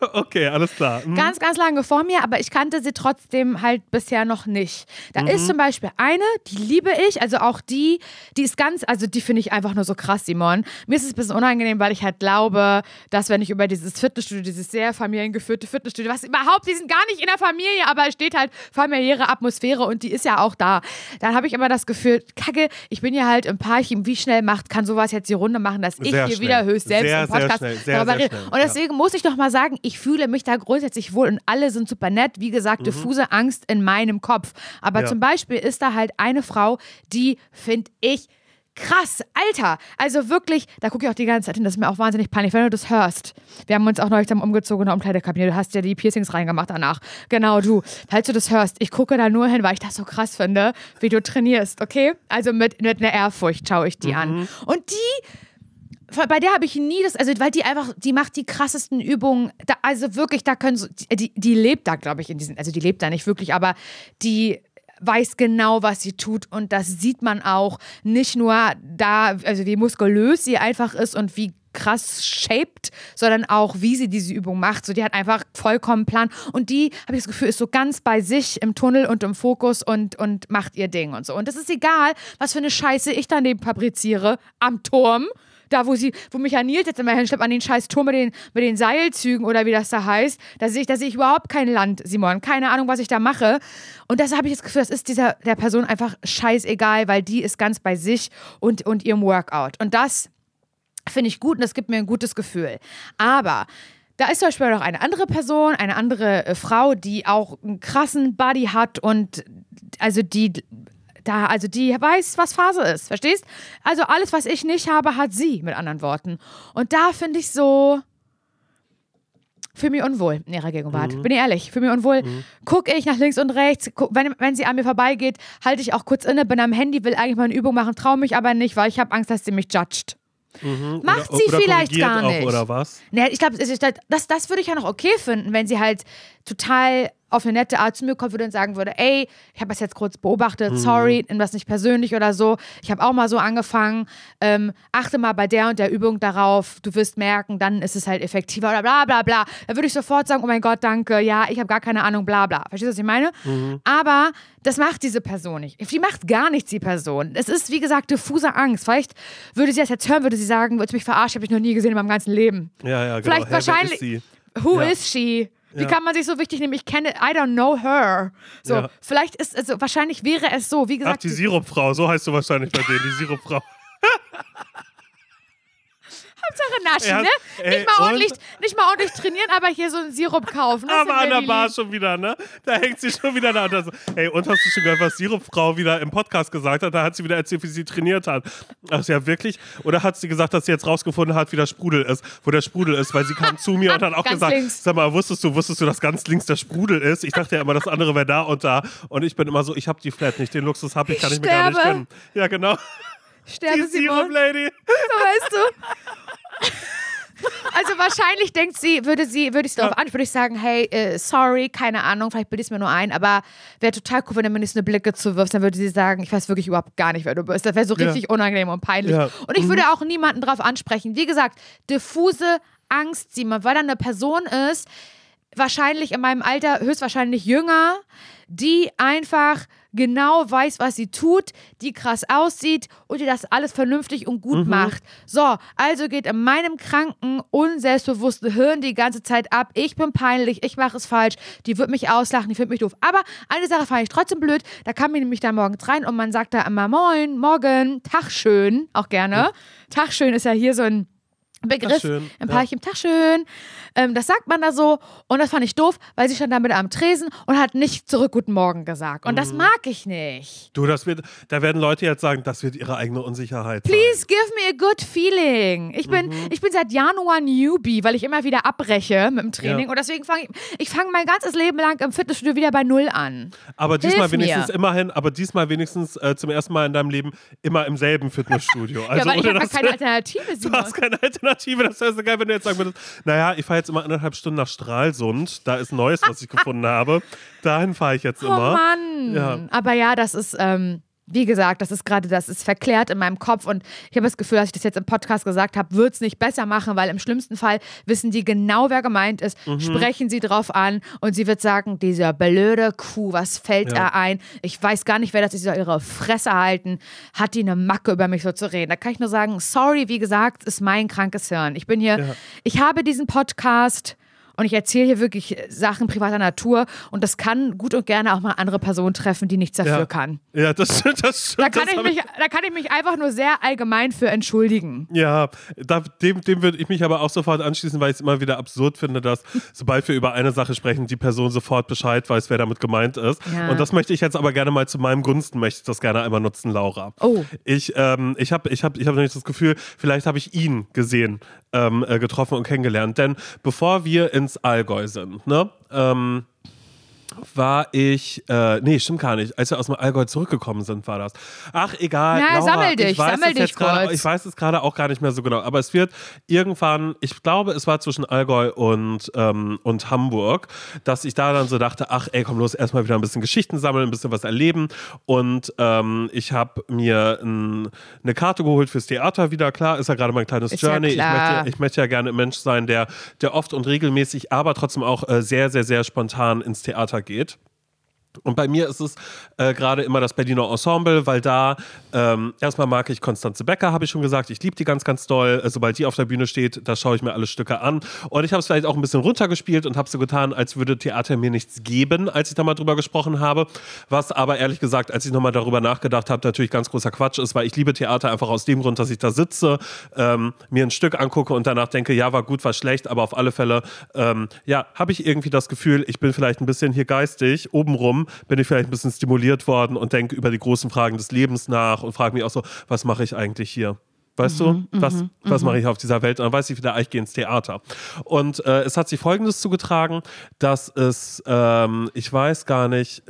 Speaker 1: [LAUGHS] okay, alles klar. Mhm.
Speaker 2: Ganz, ganz lange vor mir, aber ich kannte sie trotzdem halt bisher noch nicht. Da ist zum Beispiel eine, die liebe ich, also auch die, die ist ganz, also die finde ich einfach nur so krass, Simon. Mir ist es ein bisschen unangenehm, weil ich halt glaube, dass wenn ich über dieses Fitnessstudio, dieses sehr familiengeführte Fitnessstudio, was überhaupt, die sind gar nicht in der Familie, aber es steht halt familiäre Atmosphäre und die ist ja auch da. Dann habe ich immer das Gefühl, kacke, ich bin ja halt im Parchim, wie schnell macht, kann sowas jetzt die Runde machen, dass ich
Speaker 1: Sehr
Speaker 2: hier
Speaker 1: schnell.
Speaker 2: wieder höchst selbst
Speaker 1: Sehr,
Speaker 2: im Podcast
Speaker 1: sehr schnell. Sehr,
Speaker 2: darüber rede. Und deswegen muss ich doch mal sagen, ich fühle mich da grundsätzlich wohl und alle sind super nett. Wie gesagt, diffuse Angst in meinem Kopf. Aber
Speaker 1: Mhm. Ja.
Speaker 2: zum Beispiel ist da halt eine Frau, die finde ich krass, Alter. Also wirklich, da gucke ich auch die ganze Zeit hin. Das ist mir auch wahnsinnig peinlich, wenn du das hörst. Wir haben uns auch neulich dann umgezogen in der Umkleidekabine. Du hast ja die Piercings reingemacht danach. Genau, du. Falls du das hörst, ich gucke da nur hin, weil ich das so krass finde, wie du trainierst, okay? Also mit, mit einer Ehrfurcht schaue ich die an. Und die bei der habe ich nie das, also weil die einfach, die macht die krassesten Übungen. Da, also wirklich, da können so, die, die lebt da, glaube ich, in diesen, also die lebt da nicht wirklich, aber die weiß genau, was sie tut und das sieht man auch nicht nur da, also wie muskulös sie einfach ist und wie krass shaped, sondern auch wie sie diese Übung macht. So, die hat einfach vollkommen Plan und die, habe ich das Gefühl, ist so ganz bei sich im Tunnel und im Fokus und, und macht ihr Ding und so. Und das ist egal, was für eine Scheiße ich daneben fabriziere am Turm da wo sie, wo mich ja Nils jetzt immer hinschleppt an den scheiß Turm mit den, mit den Seilzügen oder wie das da heißt, da sehe ich, da sehe ich überhaupt kein Land, Simon. Keine Ahnung, was ich da mache. Und deshalb habe ich das Gefühl, das ist dieser, der Person einfach scheißegal, weil die ist ganz bei sich und, und ihrem Workout. Und das finde ich gut und das gibt mir ein gutes Gefühl. Aber da ist zum Beispiel noch eine andere Person, eine andere äh, Frau, die auch einen krassen Body hat und also die da, also die weiß, was Phase ist, verstehst? Also alles, was ich nicht habe, hat sie, mit anderen Worten. Und da finde ich so, fühle mich unwohl in ihrer Gegenwart.
Speaker 1: Mhm.
Speaker 2: Bin ich ehrlich, fühle mich unwohl. Gucke ich nach links und rechts, guck, wenn, wenn sie an mir vorbeigeht, halte ich auch kurz inne, bin am Handy, will eigentlich mal eine Übung machen, traue mich aber nicht, weil ich habe Angst, dass sie mich judgt. Macht
Speaker 1: Oder-
Speaker 2: sie
Speaker 1: oder
Speaker 2: vielleicht gar
Speaker 1: auch,
Speaker 2: nicht.
Speaker 1: Oder was?
Speaker 2: Ne, ich glaube, das, das würde ich ja noch okay finden, wenn sie halt total auf eine nette Art zu mir kommen würde und sagen würde, ey, ich habe das jetzt kurz beobachtet,
Speaker 1: Mhm.
Speaker 2: sorry, nimm das nicht persönlich oder so. Ich habe auch mal so angefangen, ähm, achte mal bei der und der Übung darauf, du wirst merken, dann ist es halt effektiver oder bla bla bla. Da würde ich sofort sagen, oh mein Gott, danke, ja, ich habe gar keine Ahnung, bla bla. Verstehst du, was ich meine?
Speaker 1: Mhm.
Speaker 2: Aber das macht diese Person nicht. Die macht gar nichts, die Person. Es ist, wie gesagt, diffuse Angst. Vielleicht würde sie das jetzt hören, würde sie sagen, würdest mich verarschen, habe ich noch nie gesehen in meinem ganzen Leben.
Speaker 1: Ja, ja, genau.
Speaker 2: Vielleicht
Speaker 1: wer
Speaker 2: wahrscheinlich-
Speaker 1: Ist sie?
Speaker 2: Who
Speaker 1: Ja.
Speaker 2: is she? Wie
Speaker 1: Ja.
Speaker 2: kann man sich so wichtig nehmen? Ich kenne, I don't know her. So,
Speaker 1: Ja.
Speaker 2: vielleicht ist, also wahrscheinlich wäre es so, wie
Speaker 1: Ach,
Speaker 2: gesagt,
Speaker 1: die Sirupfrau, so heißt du wahrscheinlich bei denen, die Sirupfrau. [LAUGHS]
Speaker 2: Hauptsache naschen,
Speaker 1: Ja,
Speaker 2: ne?
Speaker 1: ey,
Speaker 2: nicht, mal
Speaker 1: und?
Speaker 2: ordentlich, nicht mal ordentlich trainieren, aber hier so einen Sirup kaufen. Das
Speaker 1: Aber an der Bar schon wieder, ne? Da hängt sie schon wieder da. Und so, ey, und hast du schon gehört, was Sirupfrau wieder im Podcast gesagt hat? Da hat sie wieder erzählt, wie sie trainiert hat. Ach ja, wirklich? Oder hat sie gesagt, dass sie jetzt rausgefunden hat, wie der Sprudel ist, wo der Sprudel ist? Weil sie kam [LAUGHS] zu mir und hat auch
Speaker 2: Ganz
Speaker 1: gesagt,
Speaker 2: links.
Speaker 1: sag mal, wusstest du, wusstest du, dass ganz links der Sprudel ist? Ich dachte ja immer, das andere wäre da und da. Und ich bin immer so, ich habe die Flat nicht, den Luxus habe ich, kann ich, mir gar nicht gönnen. Ja, genau.
Speaker 2: Sterbe
Speaker 1: Die
Speaker 2: Simon,
Speaker 1: Sirup-Lady.
Speaker 2: so weißt du. Also wahrscheinlich denkt sie, würde sie, würde ich darauf an, würde ich sagen, hey, äh, sorry, keine Ahnung, vielleicht bilde ich es mir nur ein, aber wäre total cool, wenn du mir nicht so eine Blicke zuwirfst, dann würde sie sagen, ich weiß wirklich überhaupt gar nicht, wer du bist. Das wäre so
Speaker 1: Ja.
Speaker 2: richtig unangenehm und peinlich.
Speaker 1: Ja.
Speaker 2: Und ich würde auch niemanden drauf ansprechen. Wie gesagt, diffuse Angst, Simon, weil da eine Person ist, wahrscheinlich in meinem Alter, höchstwahrscheinlich jünger, die einfach genau weiß, was sie tut, die krass aussieht und die das alles vernünftig und gut macht. So, also geht in meinem kranken, unselbstbewussten Hirn die ganze Zeit ab. Ich bin peinlich, ich mache es falsch, die wird mich auslachen, die findet mich doof. Aber eine Sache fand ich trotzdem blöd, da kam mir nämlich da morgens rein und man sagt da immer Moin, Morgen, Tag schön, auch gerne. Tag schön ist ja hier so ein Begriff
Speaker 1: Tagschön,
Speaker 2: im
Speaker 1: ja.
Speaker 2: Paarchen, Tag schön. Ähm, das sagt man da so. Und das fand ich doof, weil sie stand da mit am Tresen und hat nicht zurück Guten Morgen gesagt. Und
Speaker 1: Mhm.
Speaker 2: das mag ich nicht.
Speaker 1: Du, das wird, da werden Leute jetzt sagen, das wird ihre eigene Unsicherheit sein.
Speaker 2: Please give me a good feeling. Ich bin,
Speaker 1: Mhm.
Speaker 2: ich bin seit Januar Newbie, weil ich immer wieder abbreche mit dem Training.
Speaker 1: Ja.
Speaker 2: Und deswegen fange ich, ich fange mein ganzes Leben lang im Fitnessstudio wieder bei Null an.
Speaker 1: Aber diesmal
Speaker 2: Hilf mir.
Speaker 1: wenigstens immerhin, aber diesmal wenigstens äh, zum ersten Mal in deinem Leben immer im selben Fitnessstudio. Also
Speaker 2: ja, weil ich habe keine
Speaker 1: du-
Speaker 2: Alternative, [LAUGHS]
Speaker 1: Du
Speaker 2: Simon.
Speaker 1: hast keine Alternative. Das wäre so geil, wenn du jetzt sagen würdest, naja, ich fahre jetzt immer anderthalb Stunden nach Stralsund. Da ist Neues, was ich gefunden habe. Dahin fahre ich jetzt
Speaker 2: Oh
Speaker 1: immer.
Speaker 2: Mann.
Speaker 1: Ja.
Speaker 2: Aber ja, das ist, ähm, wie gesagt, das ist gerade, das ist verklärt in meinem Kopf und ich habe das Gefühl, dass ich das jetzt im Podcast gesagt habe, wird es nicht besser machen, weil im schlimmsten Fall wissen die genau, wer gemeint ist,
Speaker 1: Mhm.
Speaker 2: sprechen sie drauf an und sie wird sagen, dieser blöde Kuh, was fällt
Speaker 1: Ja.
Speaker 2: er ein? Ich weiß gar nicht, wer das ist, soll ihre Fresse halten, hat die eine Macke über mich so zu reden. Da kann ich nur sagen, sorry, wie gesagt, ist mein krankes Hirn. Ich bin hier,
Speaker 1: Ja.
Speaker 2: ich habe diesen Podcast und ich erzähle hier wirklich Sachen privater Natur und das kann gut und gerne auch mal andere Person treffen, die nichts dafür
Speaker 1: Ja.
Speaker 2: kann.
Speaker 1: Ja, das [LAUGHS] stimmt. Das
Speaker 2: Da kann,
Speaker 1: das
Speaker 2: ich mich, da kann ich mich einfach nur sehr allgemein für entschuldigen.
Speaker 1: Ja, da, dem, dem würde ich mich aber auch sofort anschließen, weil ich es immer wieder absurd finde, dass [LAUGHS] sobald wir über eine Sache sprechen, die Person sofort Bescheid weiß, wer damit gemeint ist.
Speaker 2: Ja.
Speaker 1: Und das möchte ich jetzt aber gerne mal zu meinem Gunsten, möchte ich das gerne einmal nutzen, Laura.
Speaker 2: Oh.
Speaker 1: Ich, ähm, ich habe ich hab, ich hab nämlich das Gefühl, vielleicht habe ich ihn gesehen, ähm, äh, getroffen und kennengelernt. Denn bevor wir ins Allgäu sind, ne, ähm, war ich, äh, nee, stimmt gar nicht. Als wir aus dem Allgäu zurückgekommen sind, war das. Ach, egal. Laura,
Speaker 2: sammel dich,
Speaker 1: ich weiß
Speaker 2: sammel dich
Speaker 1: gerade-
Speaker 2: kurz.
Speaker 1: Ich weiß es gerade auch gar nicht mehr so genau. Aber es wird irgendwann, ich glaube, es war zwischen Allgäu und, ähm, und Hamburg, dass ich da dann so dachte, ach, ey, komm los, erstmal wieder ein bisschen Geschichten sammeln, ein bisschen was erleben. Und ähm, ich habe mir ein, eine Karte geholt fürs Theater wieder. Klar, ist ja gerade mein kleines
Speaker 2: Ist ja
Speaker 1: Journey. ich,
Speaker 2: klar.
Speaker 1: möchte, ich möchte ja gerne ein Mensch sein, der, der oft und regelmäßig, aber trotzdem auch äh, sehr, sehr, sehr spontan ins Theater geht. geht. Und bei mir ist es äh, gerade immer das Berliner Ensemble, weil da ähm, erstmal mag ich Konstanze Becker, habe ich schon gesagt. Ich liebe die ganz, ganz doll. Äh, sobald die auf der Bühne steht, da schaue ich mir alle Stücke an. Und ich habe es vielleicht auch ein bisschen runtergespielt und habe so getan, als würde Theater mir nichts geben, als ich da mal drüber gesprochen habe. Was aber ehrlich gesagt, als ich nochmal darüber nachgedacht habe, natürlich ganz großer Quatsch ist, weil ich liebe Theater einfach aus dem Grund, dass ich da sitze, ähm, mir ein Stück angucke und danach denke, ja, war gut, war schlecht, aber auf alle Fälle, ähm, ja, habe ich irgendwie das Gefühl, ich bin vielleicht ein bisschen hier geistig obenrum bin ich vielleicht ein bisschen stimuliert worden und denke über die großen Fragen des Lebens nach und frage mich auch so, was mache ich eigentlich hier? Weißt mhm, du, was, mhm, was mache ich auf dieser Welt? Und dann weiß ich wieder, ich gehe ins Theater. Und äh, es hat sich Folgendes zugetragen, dass es, ähm, ich weiß gar nicht,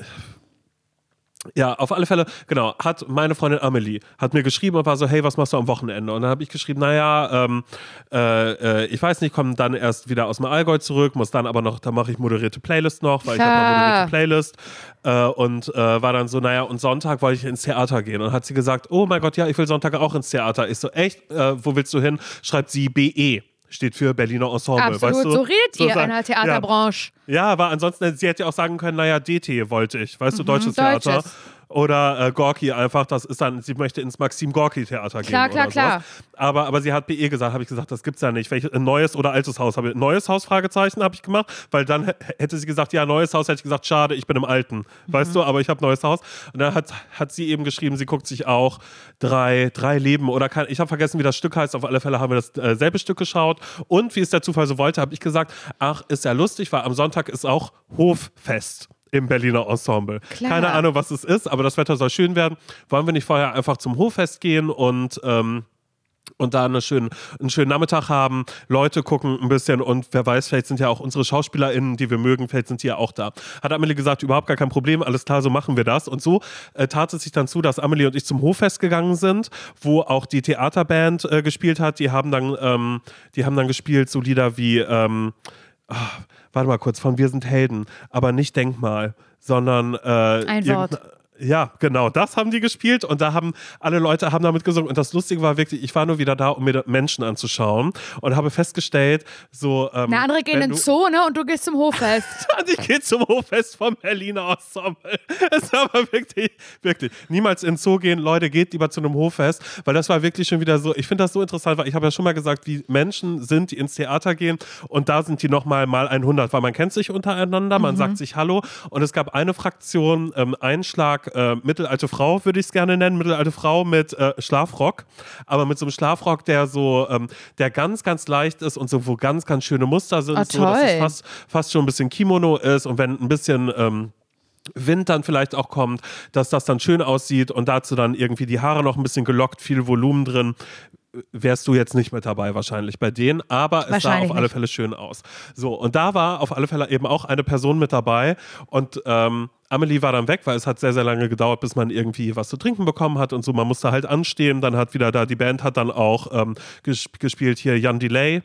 Speaker 1: ja, auf alle Fälle, genau, hat meine Freundin Amelie, hat mir geschrieben und war so, hey, was machst du am Wochenende? Und dann habe ich geschrieben, naja, ähm, äh, äh, ich weiß nicht, komme dann erst wieder aus dem Allgäu zurück, muss dann aber noch, da mache ich moderierte Playlist noch, weil ich habe eine moderierte Playlist äh, und äh, war dann so, naja, und Sonntag wollte ich ins Theater gehen und hat sie gesagt, oh mein Gott, ja, ich will Sonntag auch ins Theater. Ich so, echt, äh, wo willst du hin? Schreibt sie BE steht für Berliner Ensemble.
Speaker 2: Absolut,
Speaker 1: weißt du?
Speaker 2: so redet so ihr in der Theaterbranche.
Speaker 1: Ja. ja, aber ansonsten, sie hätte ja auch sagen können, naja, DT wollte ich, weißt du, mhm, deutsches, Deutsches Theater. Oder äh, Gorki einfach, das ist dann, sie möchte ins Maxim Gorki Theater gehen.
Speaker 2: Klar, klar,
Speaker 1: oder
Speaker 2: klar.
Speaker 1: Aber, aber sie hat BE gesagt, habe ich gesagt, das gibt's ja nicht. Welches, ein neues oder altes Haus? Habe neues Haus Fragezeichen habe ich gemacht, weil dann hätte sie gesagt, ja, neues Haus, hätte ich gesagt, schade, ich bin im alten. Weißt mhm. du, aber ich habe neues Haus. Und dann hat, hat sie eben geschrieben, sie guckt sich auch drei, drei Leben oder kann, ich habe vergessen, wie das Stück heißt. Auf alle Fälle haben wir dasselbe äh, Stück geschaut. Und wie es der Zufall so wollte, habe ich gesagt, ach, ist ja lustig, weil am Sonntag ist auch Hoffest im Berliner Ensemble. Klar. Keine Ahnung, was es ist, aber das Wetter soll schön werden. Wollen wir nicht vorher einfach zum Hoffest gehen und ähm, und da eine schönen, einen schönen Nachmittag haben, Leute gucken ein bisschen und wer weiß, vielleicht sind ja auch unsere SchauspielerInnen, die wir mögen, vielleicht sind die ja auch da. Hat Amelie gesagt, überhaupt gar kein Problem, alles klar, so machen wir das. Und so äh, tat es sich dann zu, dass Amelie und ich zum Hoffest gegangen sind, wo auch die Theaterband äh, gespielt hat. Die haben dann, ähm, die haben dann gespielt, so Lieder wie ähm, ach, warte mal kurz, von Wir sind Helden, aber nicht Denkmal, sondern äh,
Speaker 2: ein Wort.
Speaker 1: Ja, genau, das haben die gespielt und da haben alle Leute haben damit gesungen und das Lustige war wirklich, ich war nur wieder da, um mir Menschen anzuschauen und habe festgestellt, so ähm,
Speaker 2: Na, andere gehen ins Zoo, ne, und du gehst zum Hoffest. [LAUGHS]
Speaker 1: und ich gehe zum Hoffest vom Berliner Ensemble. [LAUGHS] Es war aber wirklich, wirklich, niemals ins Zoo gehen, Leute, geht lieber zu einem Hoffest, weil das war wirklich schon wieder so, ich finde das so interessant, weil ich habe ja schon mal gesagt, wie Menschen sind, die ins Theater gehen und da sind die nochmal mal 100, weil man kennt sich untereinander, man mhm. sagt sich Hallo und es gab eine Fraktion, ähm, Einschlag äh, mittelalte Frau, würde ich es gerne nennen. Mittelalte Frau mit äh, Schlafrock. Aber mit so einem Schlafrock, der so, ähm, der ganz, ganz leicht ist und so, wo ganz, ganz schöne Muster sind.
Speaker 2: Oh,
Speaker 1: so, dass es fast, fast schon ein bisschen Kimono ist. Und wenn ein bisschen. Ähm, Wind dann vielleicht auch kommt, dass das dann schön aussieht und dazu dann irgendwie die Haare noch ein bisschen gelockt, viel Volumen drin wärst du jetzt nicht mit dabei wahrscheinlich bei denen, aber es sah auf alle. Fälle schön aus. So, und da war auf alle Fälle eben auch eine Person mit dabei und ähm, Amelie war dann weg, weil es hat sehr, sehr lange gedauert, bis man irgendwie was zu trinken bekommen hat und so. Man musste halt anstehen. Dann hat wieder da, die Band hat dann auch ähm, gespielt hier Jan Delay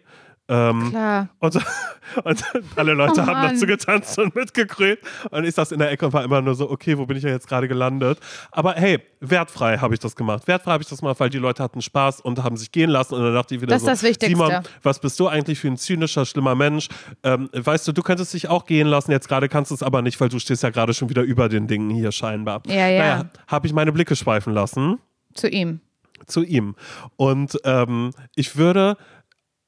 Speaker 1: ähm,
Speaker 2: Klar.
Speaker 1: Und, [LAUGHS] und alle Leute oh, haben dazu getanzt und mitgegrölt. Und ich saß in der Ecke und war immer nur so, okay, wo bin ich ja jetzt gerade gelandet? Aber hey, wertfrei habe ich das gemacht. Wertfrei habe ich das gemacht, weil die Leute hatten Spaß und haben sich gehen lassen. Und dann dachte ich wieder
Speaker 2: das
Speaker 1: so,
Speaker 2: ist das Wichtigste.
Speaker 1: Simon, was bist du eigentlich für ein zynischer, schlimmer Mensch? Ähm, weißt du, du könntest dich auch gehen lassen, jetzt gerade kannst du es aber nicht, weil du stehst ja gerade schon wieder über den Dingen hier scheinbar.
Speaker 2: Ja, ja. Naja,
Speaker 1: habe ich meine Blicke schweifen lassen.
Speaker 2: Zu ihm.
Speaker 1: Zu ihm. Und ähm, ich würde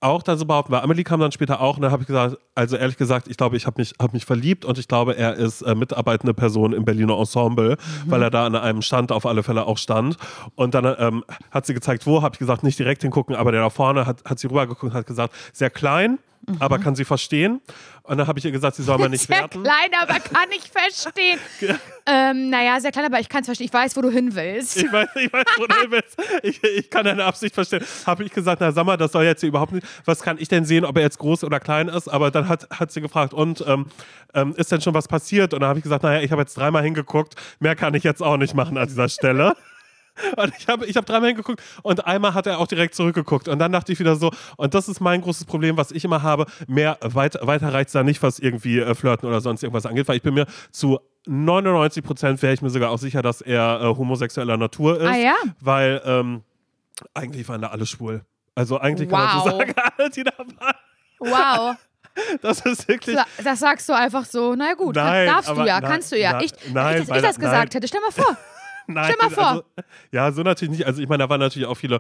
Speaker 1: auch dann so behaupten, weil Amelie kam dann später auch und dann habe ich gesagt, also ehrlich gesagt, ich glaube, ich habe mich, hab mich verliebt und ich glaube, er ist äh, mitarbeitende Person im Berliner Ensemble, mhm. weil er da an einem Stand auf alle Fälle auch stand. Und dann ähm, hat sie gezeigt, wo, habe ich gesagt, nicht direkt hingucken, aber der da vorne hat, hat sie rübergeguckt und hat gesagt, sehr klein, mhm. aber kann sie verstehen. Und dann habe ich ihr gesagt, sie soll mal [LAUGHS] nicht
Speaker 2: sehr
Speaker 1: werten.
Speaker 2: Sehr klein, aber kann ich verstehen. [LAUGHS] ähm, naja, sehr klein, aber ich kann es verstehen. Ich weiß, wo du hin willst.
Speaker 1: Ich weiß, ich weiß wo du hin willst. Ich, ich kann deine Absicht verstehen. Habe ich gesagt, na sag mal, das soll jetzt hier überhaupt nicht. Was kann ich denn sehen, ob er jetzt groß oder klein ist? Aber dann hat, hat sie gefragt, und ähm, ähm, ist denn schon was passiert? Und dann habe ich gesagt, naja, ich habe jetzt dreimal hingeguckt. Mehr kann ich jetzt auch nicht machen an dieser Stelle. Und ich habe ich hab dreimal hingeguckt und einmal hat er auch direkt zurückgeguckt. Und dann dachte ich wieder so, und das ist mein großes Problem, was ich immer habe, mehr weit, weiter reicht es da nicht, was irgendwie äh, Flirten oder sonst irgendwas angeht, weil ich bin mir zu 99 Prozent wäre ich mir sogar auch sicher, dass er äh, homosexueller Natur ist.
Speaker 2: Ah ja?
Speaker 1: Weil ähm, eigentlich waren da alle schwul. Also eigentlich wow. kann man so sagen, [LAUGHS] alle, die da waren.
Speaker 2: Wow.
Speaker 1: Das ist wirklich.
Speaker 2: Das sagst du einfach so, na gut, nein, darfst du ja, nein, kannst du ja.
Speaker 1: Nein,
Speaker 2: ich, nein, ich, ich das gesagt nein. hätte, stell mal vor.
Speaker 1: Nein,
Speaker 2: Stell mal vor.
Speaker 1: Also, ja, so natürlich nicht. Also ich meine, da waren natürlich auch viele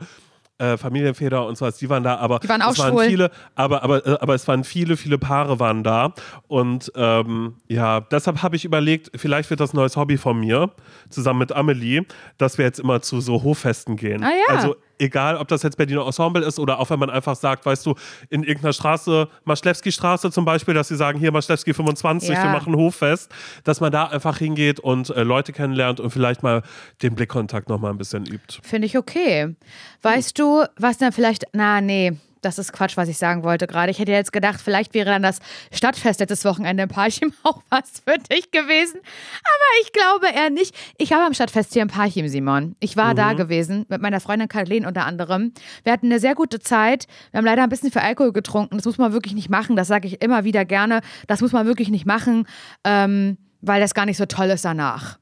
Speaker 1: äh, Familienväter und so was, die waren da, aber
Speaker 2: die waren auch
Speaker 1: es waren
Speaker 2: schwul.
Speaker 1: viele, aber, aber, äh, aber es waren viele, viele Paare waren da. Und ähm, ja, deshalb habe ich überlegt, vielleicht wird das ein neues Hobby von mir, zusammen mit Amelie, dass wir jetzt immer zu so Hoffesten gehen.
Speaker 2: Ah, ja.
Speaker 1: Also egal ob das jetzt Berliner Ensemble ist oder auch wenn man einfach sagt, weißt du, in irgendeiner Straße, Maschlewski-Straße zum Beispiel, dass sie sagen, hier Maschlewski 25,
Speaker 2: Ja.
Speaker 1: wir machen Hoffest, dass man da einfach hingeht und äh, Leute kennenlernt und vielleicht mal den Blickkontakt nochmal ein bisschen übt.
Speaker 2: Finde ich okay. Weißt du, was dann vielleicht. Na, nee. Das ist Quatsch, was ich sagen wollte gerade. Ich hätte jetzt gedacht, vielleicht wäre dann das Stadtfest letztes Wochenende in Parchim [LAUGHS] auch was für dich gewesen. Aber ich glaube eher nicht. Ich war am Stadtfest hier in Parchim, Simon. Ich war da gewesen, mit meiner Freundin Kathleen unter anderem. Wir hatten eine sehr gute Zeit. Wir haben leider ein bisschen für Alkohol getrunken. Das muss man wirklich nicht machen. Das sage ich immer wieder gerne. Das muss man wirklich nicht machen, ähm, weil das gar nicht so toll ist danach.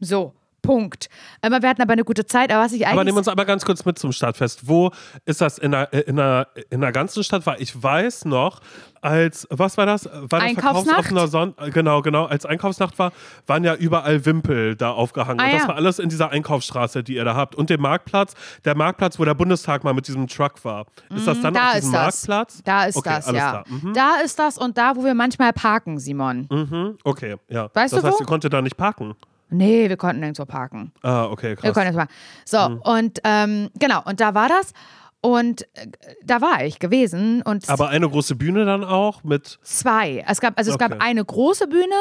Speaker 2: So. Punkt. Ähm, wir hatten aber eine gute Zeit, aber was ich eigentlich.
Speaker 1: Aber nimm uns aber ganz kurz mit zum Stadtfest. Wo ist das in der, in der, in der ganzen Stadt? Weil ich weiß noch, als, was war das? War das
Speaker 2: Einkaufsnacht?
Speaker 1: verkaufsoffener Son Genau, genau. Als Einkaufsnacht war, waren ja überall Wimpel da aufgehangen.
Speaker 2: Ah,
Speaker 1: und das
Speaker 2: ja.
Speaker 1: war alles in dieser Einkaufsstraße, die ihr da habt. Und dem Marktplatz, der Marktplatz, wo der Bundestag mal mit diesem Truck war. Ist das dann
Speaker 2: Mhm, da
Speaker 1: auf diesem
Speaker 2: ist das.
Speaker 1: Marktplatz?
Speaker 2: Da ist
Speaker 1: okay,
Speaker 2: das, ja.
Speaker 1: Klar. Mhm.
Speaker 2: Da ist das und da, wo wir manchmal parken, Simon.
Speaker 1: Mhm. Okay, ja.
Speaker 2: Weißt
Speaker 1: das
Speaker 2: du
Speaker 1: heißt,
Speaker 2: wo?
Speaker 1: ihr konntet da nicht parken.
Speaker 2: Nee, wir konnten nirgendwo parken.
Speaker 1: Ah, okay,
Speaker 2: Wir
Speaker 1: krass.
Speaker 2: konnten jetzt mal. So, und ähm, genau, und da war das. Und äh, da war ich gewesen und
Speaker 1: Aber eine große Bühne dann auch mit.
Speaker 2: zwei. Es gab, also es
Speaker 1: Okay.
Speaker 2: gab eine große Bühne,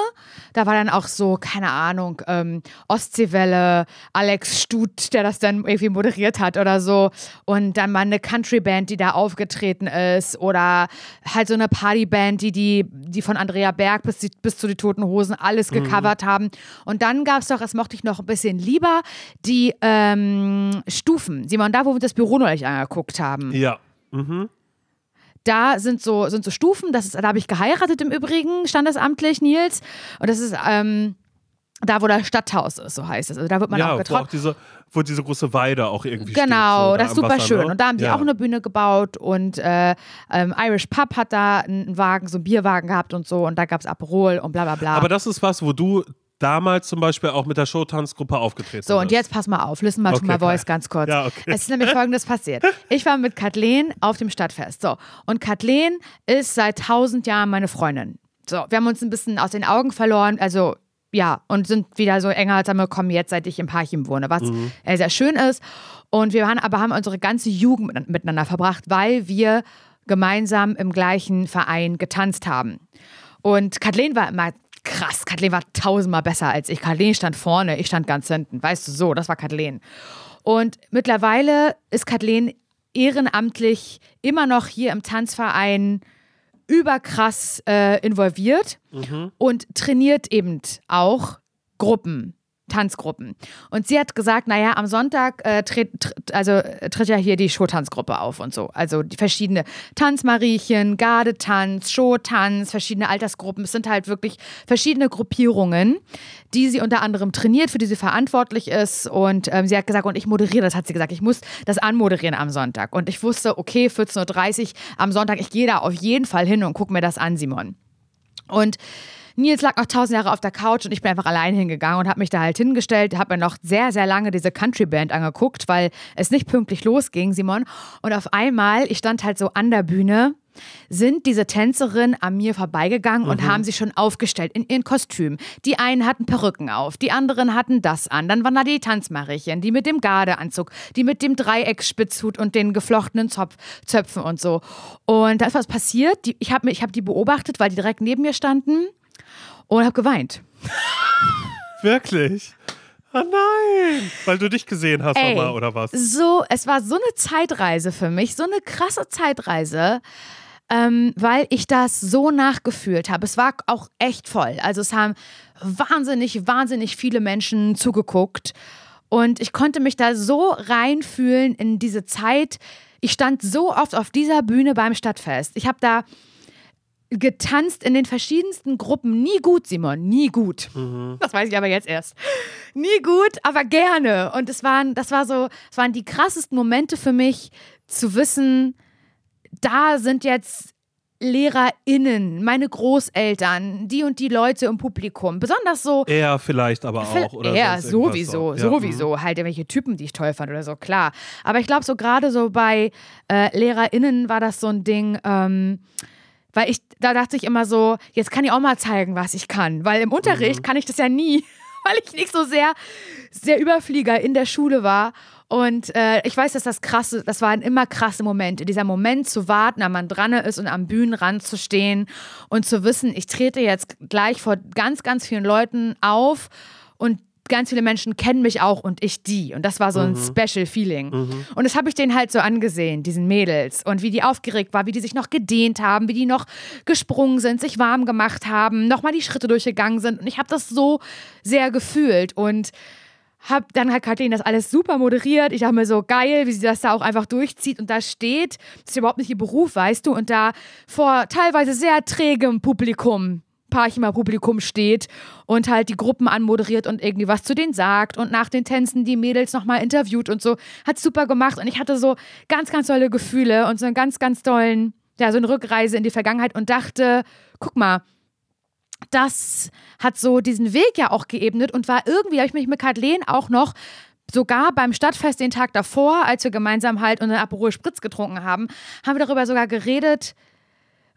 Speaker 2: da war dann auch so, keine Ahnung, ähm, Ostseewelle, Alex Stut, der das dann irgendwie moderiert hat oder so. Und dann mal eine Countryband, die da aufgetreten ist. Oder halt so eine Partyband, die, die, die von Andrea Berg bis, die, bis zu die Toten Hosen alles gecovert haben. Und dann gab es doch, das mochte ich noch ein bisschen lieber, die ähm, Stufen. Simon, da, wo wir das Büro neulich angeguckt haben
Speaker 1: Ja. Mhm.
Speaker 2: da sind so, sind so Stufen, das ist, da habe ich geheiratet im Übrigen, standesamtlich, Nils. Und das ist ähm, da, wo das Stadthaus ist, so heißt es. Also da wird man
Speaker 1: ja,
Speaker 2: auch
Speaker 1: wo
Speaker 2: getroffen.
Speaker 1: auch diese, wo diese große Weide auch irgendwie steht.
Speaker 2: Genau,
Speaker 1: so da
Speaker 2: das ist super
Speaker 1: Wasser,
Speaker 2: schön.
Speaker 1: Ne?
Speaker 2: Und da haben die
Speaker 1: ja.
Speaker 2: auch eine Bühne gebaut und äh, ähm, Irish Pub hat da einen Wagen, so einen Bierwagen gehabt und so. Und da gab es Aperol und bla bla bla.
Speaker 1: Aber das ist was, wo du damals zum Beispiel auch mit der Showtanzgruppe aufgetreten
Speaker 2: So, und
Speaker 1: bist.
Speaker 2: jetzt pass mal auf, listen mal to
Speaker 1: Okay,
Speaker 2: my voice ganz kurz.
Speaker 1: Ja, okay.
Speaker 2: Es ist nämlich folgendes passiert. Ich war mit Kathleen auf dem Stadtfest. So, und Kathleen ist seit tausend Jahren meine Freundin. So, wir haben uns ein bisschen aus den Augen verloren, also ja, und sind wieder so enger zusammengekommen jetzt, seit ich im Parchim wohne, was
Speaker 1: Mhm.
Speaker 2: sehr schön ist. Und wir waren, aber haben unsere ganze Jugend mit- miteinander verbracht, weil wir gemeinsam im gleichen Verein getanzt haben. Und Kathleen war immer krass. Kathleen war tausendmal besser als ich. Kathleen stand vorne, ich stand ganz hinten. Weißt du, so, das war Kathleen. Und mittlerweile ist Kathleen ehrenamtlich immer noch hier im Tanzverein überkrass äh, involviert und trainiert eben auch Gruppen. Tanzgruppen. Und sie hat gesagt, naja, am Sonntag äh, tritt, tritt, also, äh, tritt ja hier die Showtanzgruppe auf und so. Also die verschiedene Tanzmariechen, Gardetanz, Showtanz, verschiedene Altersgruppen. Es sind halt wirklich verschiedene Gruppierungen, die sie unter anderem trainiert, für die sie verantwortlich ist. Und ähm, sie hat gesagt, und ich moderiere das, hat sie gesagt, ich muss das anmoderieren am Sonntag. Und ich wusste, okay, 14.30 Uhr am Sonntag, ich gehe da auf jeden Fall hin und gucke mir das an, Simon. Und Nils lag noch tausend Jahre auf der Couch und ich bin einfach allein hingegangen und habe mich da halt hingestellt, habe mir noch sehr, sehr lange diese Country-Band angeguckt, weil es nicht pünktlich losging, Simon. Und auf einmal, ich stand halt so an der Bühne, sind diese Tänzerinnen an mir vorbeigegangen und haben sich schon aufgestellt in ihren Kostümen. Die einen hatten Perücken auf, die anderen hatten das an. Dann waren da die Tanzmariechen, die mit dem Gardeanzug, die mit dem Dreiecksspitzhut und den geflochtenen Zopf, Zöpfen und so. Und da ist was passiert. Die, ich habe ich hab die beobachtet, weil die direkt neben mir standen und habe geweint. [LAUGHS]
Speaker 1: Wirklich? Ah nein! Weil du dich gesehen hast
Speaker 2: Ey,
Speaker 1: nochmal, oder was?
Speaker 2: So, es war so eine Zeitreise für mich, so eine krasse Zeitreise, ähm, weil ich das so nachgefühlt habe. Es war auch echt voll. Also es haben wahnsinnig, wahnsinnig viele Menschen zugeguckt und ich konnte mich da so reinfühlen in diese Zeit. Ich stand so oft auf dieser Bühne beim Stadtfest. Ich habe da getanzt in den verschiedensten Gruppen. Nie gut, Simon, nie gut. Das weiß ich aber jetzt erst. Nie gut, aber gerne. Und es waren, das war so, es waren die krassesten Momente für mich, zu wissen, da sind jetzt LehrerInnen, meine Großeltern, die und die Leute im Publikum. Besonders so
Speaker 1: Er vielleicht aber auch. Oder irgendwas
Speaker 2: sowieso,
Speaker 1: so. Ja, mhm.
Speaker 2: sowieso. Halt irgendwelche Typen, die ich toll fand oder so, klar. Aber ich glaube, so gerade so bei äh, LehrerInnen war das so ein Ding, ähm, weil ich, da dachte ich immer so, jetzt kann ich auch mal zeigen, was ich kann. Weil im
Speaker 1: Mhm.
Speaker 2: Unterricht kann ich das ja nie, [LAUGHS] weil ich nicht so sehr, sehr Überflieger in der Schule war. Und äh, ich weiß, dass das krasse, das waren immer krasse Momente. Dieser Moment zu warten, wenn man dran ist und am Bühnenrand zu stehen und zu wissen, ich trete jetzt gleich vor ganz, ganz vielen Leuten auf und ganz viele Menschen kennen mich auch und ich die. Und das war so ein mhm. Special Feeling. Mhm. Und das habe ich denen halt so angesehen, diesen Mädels. Und wie die aufgeregt war, wie die sich noch gedehnt haben, wie die noch gesprungen sind, sich warm gemacht haben, nochmal die Schritte durchgegangen sind. Und ich habe das so sehr gefühlt. Und hab, dann hat Kathleen das alles super moderiert. Ich dachte mir so, geil, wie sie das da auch einfach durchzieht. Und da steht, das ist überhaupt nicht ihr Beruf, weißt du, und da vor teilweise sehr trägem Publikum, Parchima Publikum steht und halt die Gruppen anmoderiert und irgendwie was zu denen sagt und nach den Tänzen die Mädels nochmal interviewt und so. Hat super gemacht und ich hatte so ganz, ganz tolle Gefühle und so einen ganz, ganz tollen, ja, so eine Rückreise in die Vergangenheit und dachte, guck mal, das hat so diesen Weg ja auch geebnet und war irgendwie, habe ich mich mit Kathleen auch noch sogar beim Stadtfest den Tag davor, als wir gemeinsam halt unseren Aperol Spritz getrunken haben, haben wir darüber sogar geredet,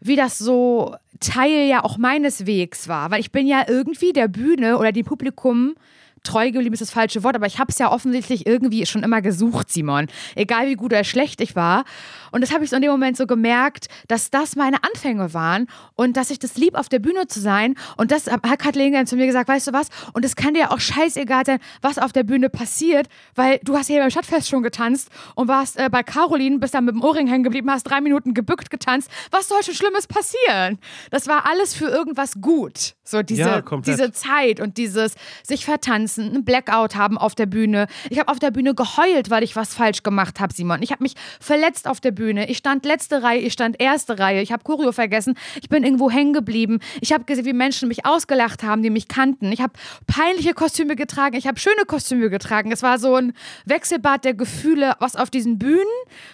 Speaker 2: wie das so Teil ja auch meines Wegs war. Weil ich bin ja irgendwie der Bühne oder dem Publikum treu geblieben ist das falsche Wort, aber ich habe es ja offensichtlich irgendwie schon immer gesucht, Simon. Egal wie gut oder schlecht ich war. Und das habe ich so in dem Moment so gemerkt, dass das meine Anfänge waren und dass ich das lieb, auf der Bühne zu sein. Und das hat Kathleen dann zu mir gesagt, weißt du was? Und es kann dir auch scheißegal sein, was auf der Bühne passiert, weil du hast hier beim Stadtfest schon getanzt und warst äh, bei Caroline, bist dann mit dem Ohrring hängen geblieben, hast drei Minuten gebückt getanzt. Was soll schon Schlimmes passieren? Das war alles für irgendwas gut. So diese, ja, diese Zeit und dieses sich vertanzen, einen Blackout haben auf der Bühne. Ich habe auf der Bühne geheult, weil ich was falsch gemacht habe, Simon. Ich habe mich verletzt auf der Bühne. Ich stand letzte Reihe, ich stand erste Reihe. Ich habe Choreo vergessen. Ich bin irgendwo hängen geblieben. Ich habe gesehen, wie Menschen mich ausgelacht haben, die mich kannten. Ich habe peinliche Kostüme getragen. Ich habe schöne Kostüme getragen. Es war so ein Wechselbad der Gefühle, was auf diesen Bühnen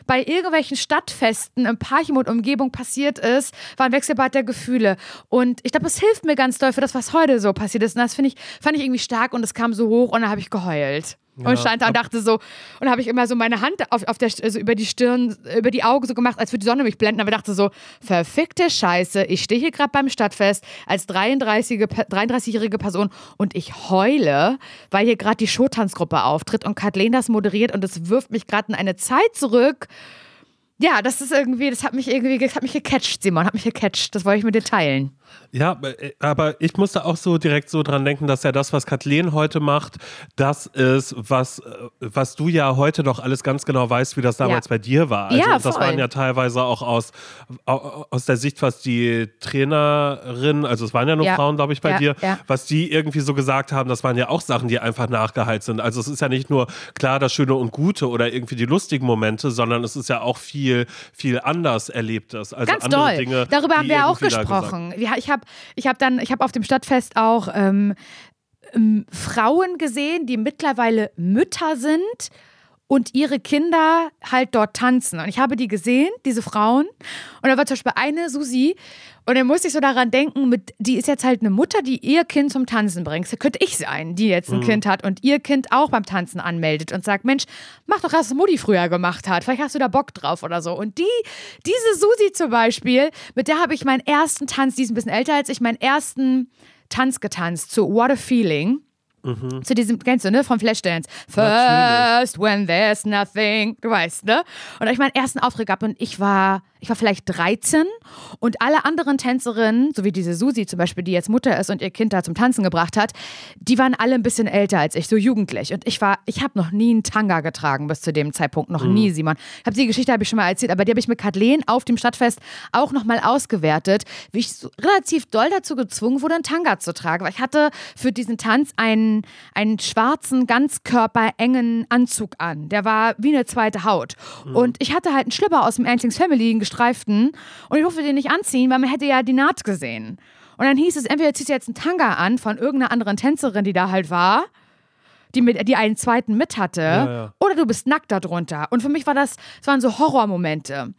Speaker 2: bei irgendwelchen Stadtfesten im Parchim und Umgebung passiert ist, war ein Wechselbad der Gefühle. Und ich glaube, es hilft mir ganz doll für das, was heute so passiert ist. Und das ich, fand ich irgendwie stark und es kam so hoch und dann habe ich geheult. Ja, und stand da und dachte so, und habe ich immer so meine Hand auf, auf der, also über die Stirn, über die Augen so gemacht, als würde die Sonne mich blenden. Aber dachte so, verfickte Scheiße, ich stehe hier gerade beim Stadtfest als 33-jährige 33 Person und ich heule, weil hier gerade die Showtanzgruppe auftritt und Kathleen das moderiert und es wirft mich gerade in eine Zeit zurück. Ja, das ist irgendwie, das hat mich irgendwie, das hat mich gecatcht, Simon, hat mich gecatcht. Das wollte ich mit dir teilen.
Speaker 1: Ja, äh, aber ich musste auch so direkt so dran denken, dass ja das, was Kathleen heute macht, das ist, was, äh, was du ja heute noch alles ganz genau weißt, wie das damals ja. bei dir war. Also ja, das waren ja teilweise auch aus, aus der Sicht, was die Trainerin, also es waren ja nur ja. Frauen, glaube ich, bei dir, was die irgendwie so gesagt haben, das waren ja auch Sachen, die einfach nachgeheilt sind. Also es ist ja nicht nur klar das Schöne und Gute oder irgendwie die lustigen Momente, sondern es ist ja auch viel, viel anders Erlebtes. Also
Speaker 2: ganz
Speaker 1: andere
Speaker 2: doll.
Speaker 1: Dinge.
Speaker 2: Darüber haben wir auch gesprochen. Ich habe ich hab dann, ich habe auf dem Stadtfest auch ähm, ähm, Frauen gesehen, die mittlerweile Mütter sind und ihre Kinder halt dort tanzen. Und ich habe die gesehen, diese Frauen. Und da war zum Beispiel eine, Susi, und dann musste ich so daran denken, mit, die ist jetzt halt eine Mutter, die ihr Kind zum Tanzen bringt. Das könnte ich sein, die jetzt ein mhm. Kind hat und ihr Kind auch beim Tanzen anmeldet und sagt, Mensch, mach doch das, was Mutti früher gemacht hat. Vielleicht hast du da Bock drauf oder so. Und die, diese Susi zum Beispiel, mit der habe ich meinen ersten Tanz, die ist ein bisschen älter als ich, meinen ersten Tanz getanzt zu What a Feeling. Mhm. Zu diesem, kennst du, ne? Vom Flashdance. First when there's nothing. Du weißt, ne? Und ich meinen ersten Auftritt gehabt und ich war ich war vielleicht 13 und alle anderen Tänzerinnen, so wie diese Susi zum Beispiel, die jetzt Mutter ist und ihr Kind da zum Tanzen gebracht hat, die waren alle ein bisschen älter als ich, so jugendlich. Und ich war, ich habe noch nie einen Tanga getragen bis zu dem Zeitpunkt, noch mhm. nie, Simon. Ich habe die Geschichte habe ich schon mal erzählt, aber die habe ich mit Kathleen auf dem Stadtfest auch nochmal ausgewertet, wie ich so relativ doll dazu gezwungen wurde, einen Tanga zu tragen, weil ich hatte für diesen Tanz einen, einen schwarzen, ganzkörperengen Anzug an. Der war wie eine zweite Haut. Mhm. Und ich hatte halt einen Schlipper aus dem Antlings Family, gestreiften. Und ich durfte den nicht anziehen, weil man hätte ja die Naht gesehen. Und dann hieß es, entweder ziehst du jetzt einen Tanga an von irgendeiner anderen Tänzerin, die da halt war, die, mit, die einen zweiten mit hatte, ja, ja. oder du bist nackt darunter. Und für mich war das, das waren so Horrormomente.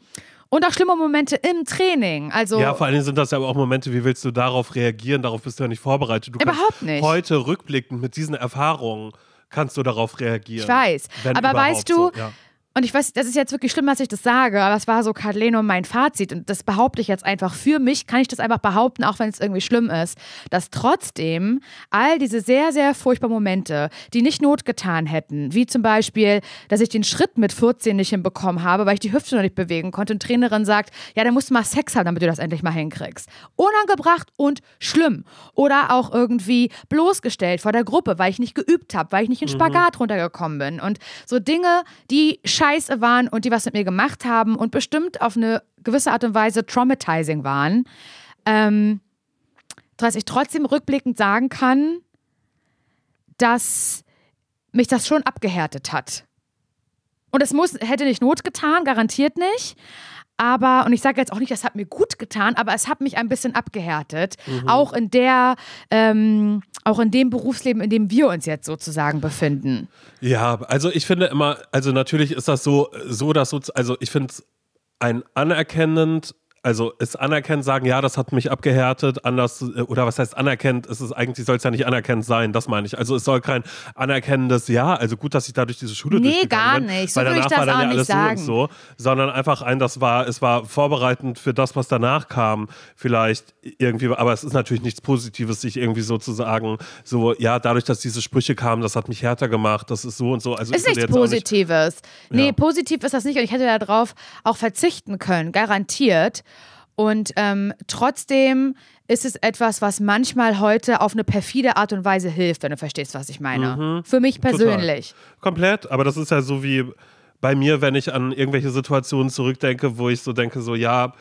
Speaker 2: Und auch schlimme Momente im Training. Also
Speaker 1: ja, vor allen Dingen sind das ja aber auch Momente, wie willst du darauf reagieren? Darauf bist du ja nicht vorbereitet. Du
Speaker 2: überhaupt nicht.
Speaker 1: Heute rückblickend mit diesen Erfahrungen kannst du darauf reagieren.
Speaker 2: Ich weiß. Aber weißt du,
Speaker 1: so, ja
Speaker 2: und ich weiß, das ist jetzt wirklich schlimm, dass ich das sage, aber es war so Carleno mein Fazit und das behaupte ich jetzt einfach für mich, kann ich das einfach behaupten, auch wenn es irgendwie schlimm ist, dass trotzdem all diese sehr, sehr furchtbaren Momente, die nicht Not getan hätten, wie zum Beispiel, dass ich den Schritt mit 14 nicht hinbekommen habe, weil ich die Hüfte noch nicht bewegen konnte und Trainerin sagt, ja, dann musst du mal Sex haben, damit du das endlich mal hinkriegst. Unangebracht und schlimm. Oder auch irgendwie bloßgestellt vor der Gruppe, weil ich nicht geübt habe, weil ich nicht in Spagat mhm. runtergekommen bin. Und so Dinge, die scheiße waren und die was mit mir gemacht haben und bestimmt auf eine gewisse Art und Weise traumatizing waren, ähm, dass ich trotzdem rückblickend sagen kann, dass mich das schon abgehärtet hat. Und es muss, hätte nicht Not getan, garantiert nicht. Aber, und ich sage jetzt auch nicht, das hat mir gut getan, aber es hat mich ein bisschen abgehärtet. Mhm. Auch in der, ähm, auch in dem Berufsleben, in dem wir uns jetzt sozusagen befinden.
Speaker 1: Ja, also ich finde immer, also natürlich ist das so, so dass so, also ich finde es ein anerkennend also es anerkennt, sagen, ja, das hat mich abgehärtet, anders, äh, oder was heißt anerkennt, es ist eigentlich, soll es ja nicht anerkennt sein, das meine ich. Also es soll kein anerkennendes Ja, also gut, dass ich da durch diese Schule
Speaker 2: Nee, gar bin, nicht. So weil danach war dann ja alles sagen.
Speaker 1: so und so, sondern einfach ein, das war, es war vorbereitend für das, was danach kam, vielleicht irgendwie, aber es ist natürlich nichts Positives, sich irgendwie sozusagen so, ja, dadurch, dass diese Sprüche kamen, das hat mich härter gemacht, das ist so und so. Also
Speaker 2: ist nichts Positives. Nicht, nee, ja. positiv ist das nicht und ich hätte darauf auch verzichten können, garantiert. Und ähm, trotzdem ist es etwas, was manchmal heute auf eine perfide Art und Weise hilft, wenn du verstehst, was ich meine. Mhm. Für mich persönlich.
Speaker 1: Total. Komplett, aber das ist ja so wie bei mir, wenn ich an irgendwelche Situationen zurückdenke, wo ich so denke, so ja,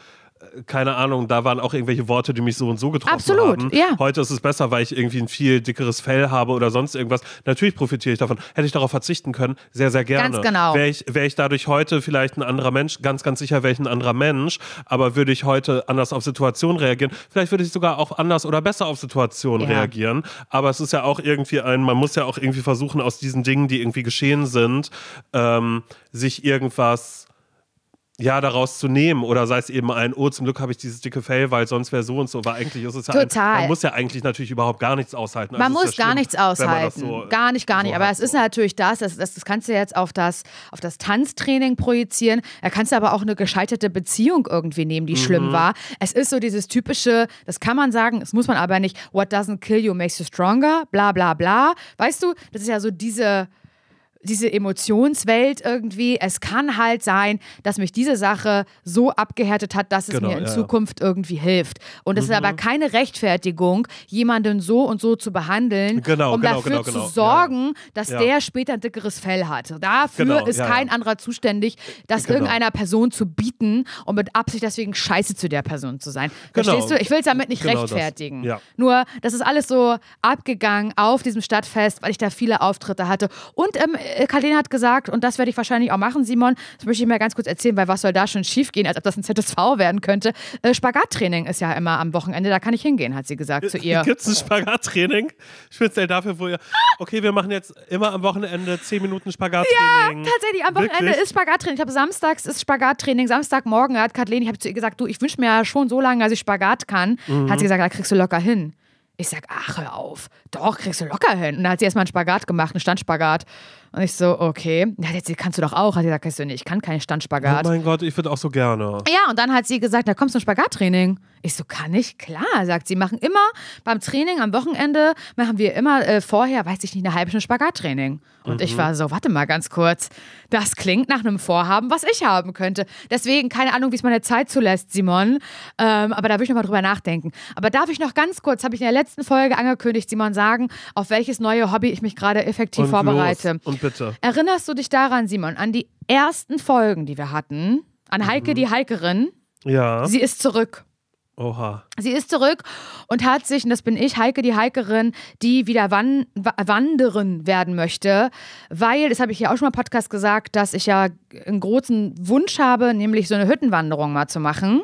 Speaker 1: keine Ahnung, da waren auch irgendwelche Worte, die mich so und so getroffen
Speaker 2: Absolut,
Speaker 1: haben.
Speaker 2: Ja.
Speaker 1: Heute ist es besser, weil ich irgendwie ein viel dickeres Fell habe oder sonst irgendwas. Natürlich profitiere ich davon. Hätte ich darauf verzichten können, sehr, sehr gerne.
Speaker 2: Ganz genau.
Speaker 1: Wäre ich, wär ich dadurch heute vielleicht ein anderer Mensch, ganz, ganz sicher wäre ich ein anderer Mensch, aber würde ich heute anders auf Situationen reagieren. Vielleicht würde ich sogar auch anders oder besser auf Situationen ja. reagieren. Aber es ist ja auch irgendwie ein, man muss ja auch irgendwie versuchen, aus diesen Dingen, die irgendwie geschehen sind, ähm, sich irgendwas ja, daraus zu nehmen oder sei es eben ein, oh, zum Glück habe ich dieses dicke Fell, weil sonst wäre so und so, weil eigentlich ist es ja
Speaker 2: Total.
Speaker 1: Ein, man muss ja eigentlich natürlich überhaupt gar nichts aushalten.
Speaker 2: Also man muss ja gar nichts aushalten. So, gar nicht, gar nicht. Aber es ist natürlich das, das, das, kannst du jetzt auf das, auf das Tanztraining projizieren. Da kannst du aber auch eine gescheiterte Beziehung irgendwie nehmen, die mhm. schlimm war. Es ist so dieses typische, das kann man sagen, das muss man aber nicht, what doesn't kill you makes you stronger, bla bla bla. Weißt du, das ist ja so diese diese Emotionswelt irgendwie. Es kann halt sein, dass mich diese Sache so abgehärtet hat, dass es genau, mir in ja. Zukunft irgendwie hilft. Und es mhm. ist aber keine Rechtfertigung, jemanden so und so zu behandeln,
Speaker 1: genau,
Speaker 2: um
Speaker 1: genau,
Speaker 2: dafür
Speaker 1: genau,
Speaker 2: zu
Speaker 1: genau.
Speaker 2: sorgen, dass ja. der später ein dickeres Fell hat. Dafür genau, ist kein anderer zuständig, das irgendeiner Person zu bieten und mit Absicht deswegen scheiße zu der Person zu sein. Verstehst du? Ich will es damit nicht rechtfertigen. Das. Nur, das ist alles so abgegangen auf diesem Stadtfest, weil ich da viele Auftritte hatte. Und ähm, äh, Karlene hat gesagt, und das werde ich wahrscheinlich auch machen, Simon, das möchte ich mir ganz kurz erzählen, weil was soll da schon schief gehen, als ob das ein ZSV werden könnte. Äh, Spagattraining ist ja immer am Wochenende, da kann ich hingehen, hat sie gesagt zu ihr.
Speaker 1: Gibt es ein Spagattraining? Speziell dafür, wo ihr, okay, wir machen jetzt immer am Wochenende 10 Minuten Spagattraining.
Speaker 2: Ja, tatsächlich, am Wochenende Wirklich? ist Spagattraining. Ich habe samstags ist Spagattraining, Samstagmorgen hat Kathleen, ich habe zu ihr gesagt, du, ich wünsche mir ja schon so lange, dass ich Spagat kann. Mhm. Hat sie gesagt, da kriegst du locker hin. Ich sag, ach, hör auf. Doch, kriegst du locker hin. Und dann hat sie erstmal einen Spagat gemacht, einen Standspagat. Und ich so, okay. Ja, jetzt kannst du doch auch. Hat sie gesagt, kannst du nicht, ich kann keinen Standspagat.
Speaker 1: Oh mein Gott, ich würde auch so gerne.
Speaker 2: Ja, und dann hat sie gesagt, da kommst du ein Spagattraining. Ich so, kann ich? Klar, sagt sie. Machen immer beim Training am Wochenende, machen wir immer äh, vorher, weiß ich nicht, eine halbe Stunde Spagattraining. Und mhm. ich war so, warte mal ganz kurz. Das klingt nach einem Vorhaben, was ich haben könnte. Deswegen, keine Ahnung, wie es meine Zeit zulässt, Simon. Ähm, aber da will ich nochmal drüber nachdenken. Aber darf ich noch ganz kurz, habe ich in der letzten Folge angekündigt, Simon, sagen, auf welches neue Hobby ich mich gerade effektiv
Speaker 1: und
Speaker 2: vorbereite.
Speaker 1: Los. Und bitte.
Speaker 2: Erinnerst du dich daran, Simon, an die ersten Folgen, die wir hatten? An Heike, mhm. die Heikerin?
Speaker 1: Ja.
Speaker 2: Sie ist zurück.
Speaker 1: Oha.
Speaker 2: Sie ist zurück und hat sich, und das bin ich, Heike die Heikerin, die wieder wan wandern werden möchte, weil, das habe ich ja auch schon mal im Podcast gesagt, dass ich ja einen großen Wunsch habe, nämlich so eine Hüttenwanderung mal zu machen.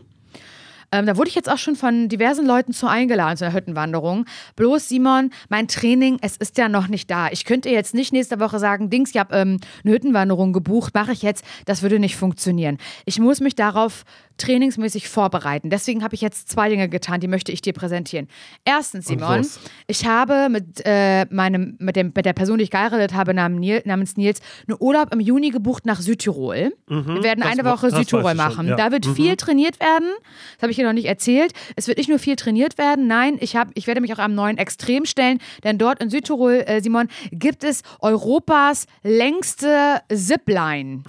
Speaker 2: Ähm, da wurde ich jetzt auch schon von diversen Leuten zu eingeladen zu einer Hüttenwanderung. Bloß, Simon, mein Training, es ist ja noch nicht da. Ich könnte jetzt nicht nächste Woche sagen, Dings, ich habe ähm, eine Hüttenwanderung gebucht, mache ich jetzt. Das würde nicht funktionieren. Ich muss mich darauf trainingsmäßig vorbereiten. Deswegen habe ich jetzt zwei Dinge getan, die möchte ich dir präsentieren. Erstens, Simon, ich habe mit, äh, meinem, mit, dem, mit der Person, die ich geheiratet habe, namens Nils, einen Urlaub im Juni gebucht nach Südtirol. Mhm, Wir werden eine Woche Südtirol machen. Ja. Da wird mhm. viel trainiert werden. Das habe ich dir noch nicht erzählt. Es wird nicht nur viel trainiert werden, nein, ich, hab, ich werde mich auch am neuen Extrem stellen, denn dort in Südtirol, äh, Simon, gibt es Europas längste Zipline.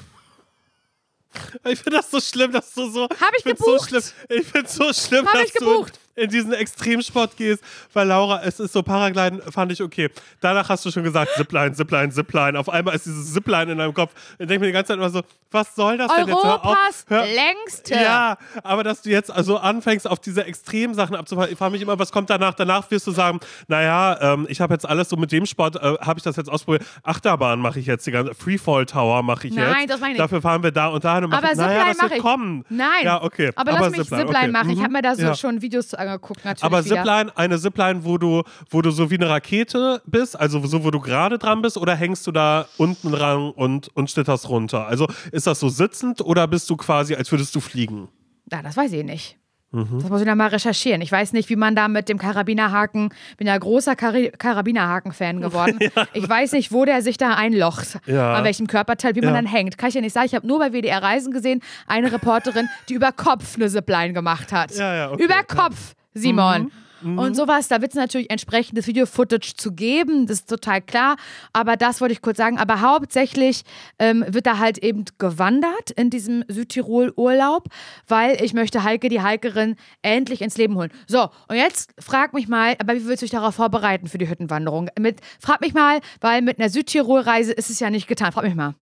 Speaker 1: Ich finde das so schlimm, dass du so.
Speaker 2: Hab ich, ich gebucht?
Speaker 1: So schlimm, ich finde so schlimm,
Speaker 2: Hab
Speaker 1: dass
Speaker 2: ich gebucht?
Speaker 1: In diesen Extremsport gehst, weil Laura, es ist so Paragliden, fand ich okay. Danach hast du schon gesagt, Zipline, Zipline, Zipline. Auf einmal ist dieses Zipline in deinem Kopf. Ich denke mir die ganze Zeit immer so, was soll das denn
Speaker 2: jetzt? Europas längste.
Speaker 1: Ja, aber dass du jetzt also anfängst, auf diese Extremsachen abzufahren, ich frage mich immer, was kommt danach? Danach wirst du sagen, naja, ähm, ich habe jetzt alles so mit dem Sport, äh, habe ich das jetzt ausprobiert. Achterbahn mache ich jetzt, die ganze Freefall Tower mache ich
Speaker 2: Nein,
Speaker 1: jetzt.
Speaker 2: Nein, das meine ich
Speaker 1: nicht. Dafür fahren wir da und dahin und machen,
Speaker 2: aber
Speaker 1: naja,
Speaker 2: das wird
Speaker 1: kommen.
Speaker 2: Nein.
Speaker 1: Ja, okay.
Speaker 2: Aber, aber lass mich Zipline, Zipline okay. machen. Ich habe mir da so
Speaker 1: ja.
Speaker 2: schon Videos zu angeguckt, natürlich.
Speaker 1: Aber
Speaker 2: wieder.
Speaker 1: Zipline, eine Zipline, wo du, wo du so wie eine Rakete bist, also so, wo du gerade dran bist, oder hängst du da unten dran und, und schlitterst runter? Also ist das so sitzend oder bist du quasi, als würdest du fliegen?
Speaker 2: Ja, das weiß ich nicht. Mhm. Das muss ich dann mal recherchieren. Ich weiß nicht, wie man da mit dem Karabinerhaken, bin ja großer Kar Karabinerhaken-Fan [LAUGHS] geworden. ja. Ich weiß nicht, wo der sich da einlocht, ja. an welchem Körperteil, wie man dann hängt. Kann ich ja nicht sagen. Ich habe nur bei WDR Reisen gesehen, eine Reporterin, die über Kopf eine Zipline gemacht hat.
Speaker 1: Okay.
Speaker 2: Über Kopf, Simon. Mhm. Mhm. Und sowas, da wird es natürlich entsprechendes Video-Footage zu geben, das ist total klar. Aber das wollte ich kurz sagen. Aber hauptsächlich ähm, wird da halt eben gewandert in diesem Südtirol-Urlaub, weil ich möchte Heike, die Heikerin, endlich ins Leben holen. So, und jetzt frag mich mal, aber wie willst du dich darauf vorbereiten für die Hüttenwanderung? Mit, frag mich mal, weil mit einer Südtirol-Reise ist es ja nicht getan. Frag mich mal.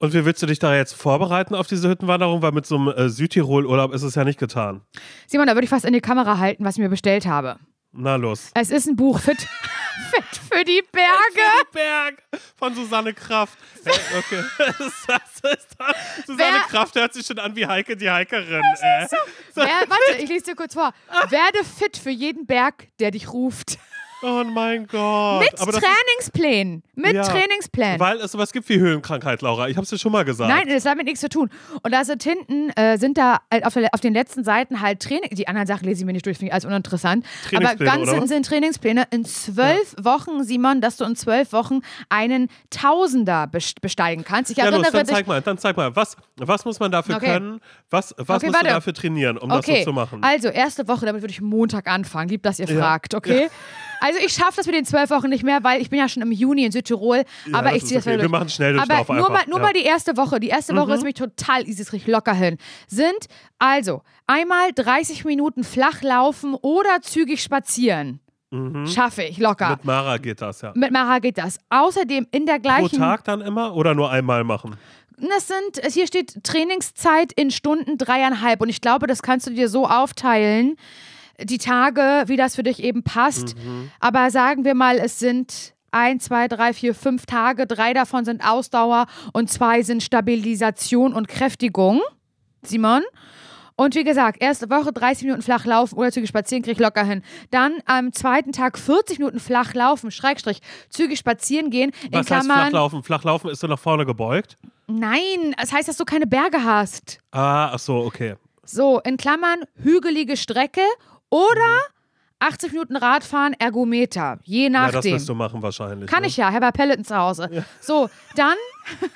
Speaker 1: Und wie willst du dich da jetzt vorbereiten auf diese Hüttenwanderung? Weil mit so einem äh, Südtirol-Urlaub ist es ja nicht getan.
Speaker 2: Simon, da würde ich fast in die Kamera halten, was ich mir bestellt habe.
Speaker 1: Na los.
Speaker 2: Es ist ein Buch Fit, [LAUGHS] Fit für die Berge.
Speaker 1: Fit für die Berg von Susanne Kraft. Äh, okay. [LAUGHS] [LAUGHS] das ist dann, Susanne Wer, Kraft hört sich schon an wie Heike die Heikerin. Äh.
Speaker 2: So. Wer, warte, ich lese dir kurz vor. Werde fit für jeden Berg, der dich ruft.
Speaker 1: Oh mein Gott.
Speaker 2: Mit Aber Trainingsplänen. Mit ja, Trainingsplänen.
Speaker 1: Weil es sowas gibt wie Höhenkrankheit, Laura. Ich habe es dir schon mal gesagt.
Speaker 2: Nein, das hat mit nichts zu tun. Und da sind hinten, äh, sind da halt auf, der, auf, den letzten Seiten halt Training. Die anderen Sachen lese ich mir nicht durch, finde ich alles uninteressant. Aber ganz hinten sind Trainingspläne. In zwölf ja. Wochen, Simon, dass du in zwölf Wochen einen Tausender besteigen kannst. Ich
Speaker 1: ja,
Speaker 2: erinnere
Speaker 1: los, dann
Speaker 2: dich.
Speaker 1: zeig mal, dann zeig mal. Was, was muss man dafür okay. können? Was, was okay, warte. du dafür trainieren, um okay. das so zu machen?
Speaker 2: Also, erste Woche, damit würde ich Montag anfangen. Lieb, dass ihr fragt, okay? Also ich schaffe das mit den zwölf Wochen nicht mehr, weil ich bin ja schon im Juni in Südtirol. Ja, aber ich ziehe das
Speaker 1: okay. Wir machen schnell
Speaker 2: Aber
Speaker 1: nur,
Speaker 2: einfach. Mal, nur ja. mal die erste Woche. Die erste Woche mhm. ist mich total easy, ist richtig locker hin. Sind also einmal 30 Minuten flach laufen oder zügig spazieren. Mhm. Schaffe ich locker.
Speaker 1: Mit Mara geht das, ja.
Speaker 2: Mit Mara geht das. Außerdem in der gleichen.
Speaker 1: Pro Tag dann immer oder nur einmal machen?
Speaker 2: Das sind, hier steht Trainingszeit in Stunden dreieinhalb. Und ich glaube, das kannst du dir so aufteilen, die Tage, wie das für dich eben passt. Mhm. Aber sagen wir mal, es sind ein, zwei, drei, vier, fünf Tage. Drei davon sind Ausdauer und zwei sind Stabilisation und Kräftigung. Simon? Und wie gesagt, erste Woche 30 Minuten flach laufen oder zügig spazieren, krieg ich locker hin. Dann am zweiten Tag 40 Minuten flach laufen, Schrägstrich, zügig spazieren gehen.
Speaker 1: Was Klammern, heißt flachlaufen? Flachlaufen ist du nach vorne gebeugt?
Speaker 2: Nein, das heißt, dass du keine Berge hast.
Speaker 1: Ah, ach so, okay.
Speaker 2: So, in Klammern, hügelige Strecke oder 80 Minuten Radfahren, Ergometer. Je nachdem. Ja, das
Speaker 1: wirst du machen wahrscheinlich.
Speaker 2: Kann
Speaker 1: ne?
Speaker 2: ich ja, habe ja Pelleten zu Hause. Ja. So, dann. [LAUGHS]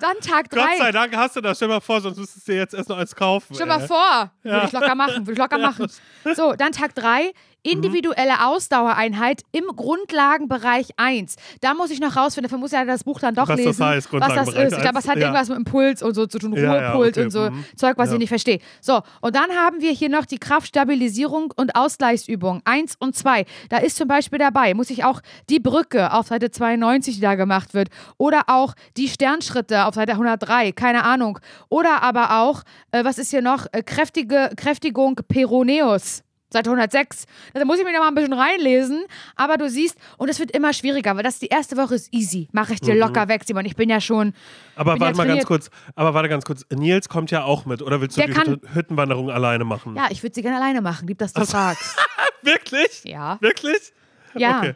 Speaker 2: dann Tag 3.
Speaker 1: Gott sei Dank hast du das. Stell mal vor, sonst müsstest du dir jetzt erst noch eins kaufen.
Speaker 2: Stell mal vor. Ja. Würde ich locker machen. Würde ich locker [LAUGHS] machen. So, dann Tag 3. Individuelle mhm. Ausdauereinheit im Grundlagenbereich 1. Da muss ich noch rausfinden, dafür muss ja das Buch dann doch
Speaker 1: was
Speaker 2: lesen,
Speaker 1: das heißt,
Speaker 2: was das ist. Ich glaube, es hat ja. irgendwas mit Impuls und so zu tun, ja, Ruhepult ja, okay. und so mhm. Zeug, was ich nicht verstehe. So, und dann haben wir hier noch die Kraftstabilisierung und Ausgleichsübung 1 und 2. Da ist zum Beispiel dabei, muss ich auch die Brücke auf Seite 92, die da gemacht wird, oder auch die Sternschritte auf Seite 103, keine Ahnung. Oder aber auch, äh, was ist hier noch, äh, kräftige Kräftigung Peroneus. Seite 106. Da muss ich mich noch mal ein bisschen reinlesen. Aber du siehst, und es wird immer schwieriger, weil das die erste Woche ist easy. Mache ich dir locker weg, Simon. Ich bin ja schon.
Speaker 1: Aber warte
Speaker 2: ja
Speaker 1: mal ganz kurz. Aber warte ganz kurz. Nils kommt ja auch mit. Oder willst du
Speaker 2: Der
Speaker 1: die
Speaker 2: kann-
Speaker 1: Hütte- Hüttenwanderung alleine machen?
Speaker 2: Ja, ich würde sie gerne alleine machen. Lieb, dass du fragst. [LAUGHS]
Speaker 1: Wirklich?
Speaker 2: Ja.
Speaker 1: Wirklich?
Speaker 2: Ja.
Speaker 1: Okay.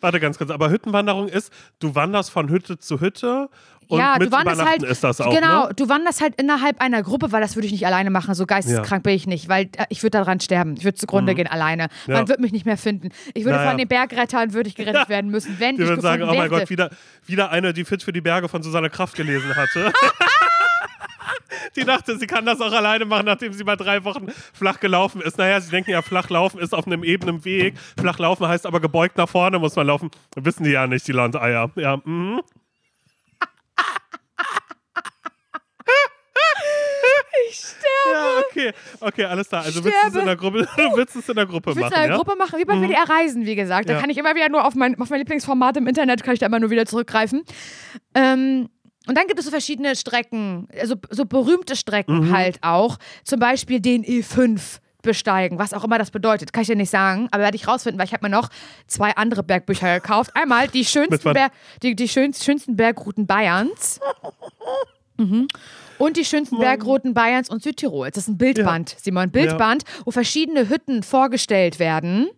Speaker 1: Warte ganz kurz. Aber Hüttenwanderung ist, du wanderst von Hütte zu Hütte und
Speaker 2: ja,
Speaker 1: mit
Speaker 2: du wanderst halt.
Speaker 1: ist das auch,
Speaker 2: genau,
Speaker 1: ne?
Speaker 2: du wanderst halt innerhalb einer Gruppe, weil das würde ich nicht alleine machen. So geisteskrank bin ich nicht, weil äh, ich würde daran sterben. Ich würde zugrunde gehen alleine.
Speaker 1: Mhm. Ja.
Speaker 2: Man wird mich nicht mehr finden. Ich würde
Speaker 1: Naja.
Speaker 2: von den Bergrettern würde ich gerettet werden müssen, wenn
Speaker 1: Die
Speaker 2: ich
Speaker 1: würden sagen, oh mein
Speaker 2: werde.
Speaker 1: Gott, wieder, wieder eine, die Fit für die Berge von Susanne Kraft gelesen hatte. [LAUGHS] Die dachte, sie kann das auch alleine machen, nachdem sie mal drei Wochen flach gelaufen ist. Naja, sie denken ja, flach laufen ist auf einem ebenen Weg. Flach laufen heißt aber gebeugt nach vorne muss man laufen. Wissen die ja nicht, die Landeier. Ja, mhm.
Speaker 2: Ich sterbe.
Speaker 1: ja okay. Okay, alles klar. Also willst du es in der Gruppe, [LAUGHS] du willst es in der Gruppe
Speaker 2: Ich will es
Speaker 1: machen,
Speaker 2: in
Speaker 1: ja?
Speaker 2: Gruppe machen, wie bei WDR Reisen, wie gesagt. Da
Speaker 1: Ja.
Speaker 2: kann ich immer wieder nur auf mein, auf mein Lieblingsformat im Internet, kann ich da immer nur wieder zurückgreifen. Ähm, und dann gibt es so verschiedene Strecken, also so berühmte Strecken
Speaker 1: Mhm.
Speaker 2: halt auch. Zum Beispiel den E5 besteigen, was auch immer das bedeutet, kann ich dir nicht sagen, aber werde ich rausfinden, weil ich habe mir noch zwei andere Bergbücher gekauft. Einmal die [LAUGHS] schönsten? Ber die, die schönsten Bergrouten Bayerns. Mhm. Und die schönsten Bergrouten Bayerns und Südtirols. Das ist ein Bildband, Simon. Ein Bildband, wo verschiedene Hütten vorgestellt werden.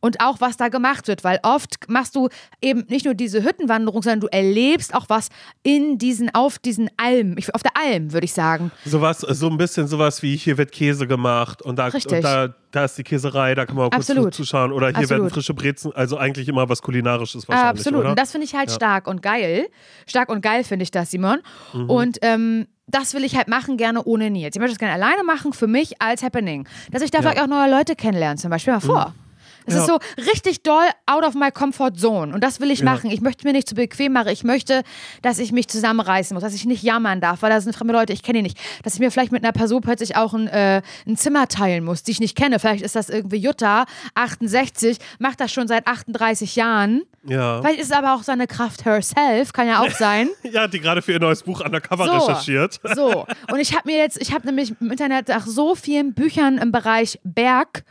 Speaker 2: Und auch, was da gemacht wird, weil oft machst du eben nicht nur diese Hüttenwanderung, sondern du erlebst auch was in diesen, auf diesen Almen, ich, auf der Alm, würde ich sagen.
Speaker 1: Sowas, so ein bisschen sowas wie hier wird Käse gemacht und da, und da, da ist die Käserei, da kann man auch kurz
Speaker 2: Absolut.
Speaker 1: zu- zuschauen. Oder hier
Speaker 2: Absolut.
Speaker 1: werden frische Brezen, also eigentlich immer was Kulinarisches wahrscheinlich,
Speaker 2: Absolut.
Speaker 1: oder?
Speaker 2: Und das finde ich halt stark und geil. Stark und geil finde ich das, Simon.
Speaker 1: Mhm.
Speaker 2: Und ähm, das will ich halt machen, gerne ohne Nils. Ich möchte das gerne alleine machen, für mich als Happening. Dass ich da vielleicht auch neue Leute kennenlerne, zum Beispiel mal vor. Es
Speaker 1: Ja.
Speaker 2: ist so richtig doll out of my comfort zone. Und das will ich
Speaker 1: Ja.
Speaker 2: machen. Ich möchte mir nicht zu bequem machen. Ich möchte, dass ich mich zusammenreißen muss, dass ich nicht jammern darf, weil da sind fremde Leute, ich kenne die nicht. Dass ich mir vielleicht mit einer Person plötzlich auch ein, äh, ein Zimmer teilen muss, die ich nicht kenne. Vielleicht ist das irgendwie Jutta, 68, macht das schon seit 38 Jahren.
Speaker 1: ja.
Speaker 2: Vielleicht ist es aber auch seine Kraft herself, kann ja auch [LAUGHS] sein.
Speaker 1: ja, die gerade für ihr neues Buch undercover
Speaker 2: So.
Speaker 1: recherchiert.
Speaker 2: So, und ich habe mir jetzt, ich habe nämlich im Internet nach so vielen Büchern im Bereich Berg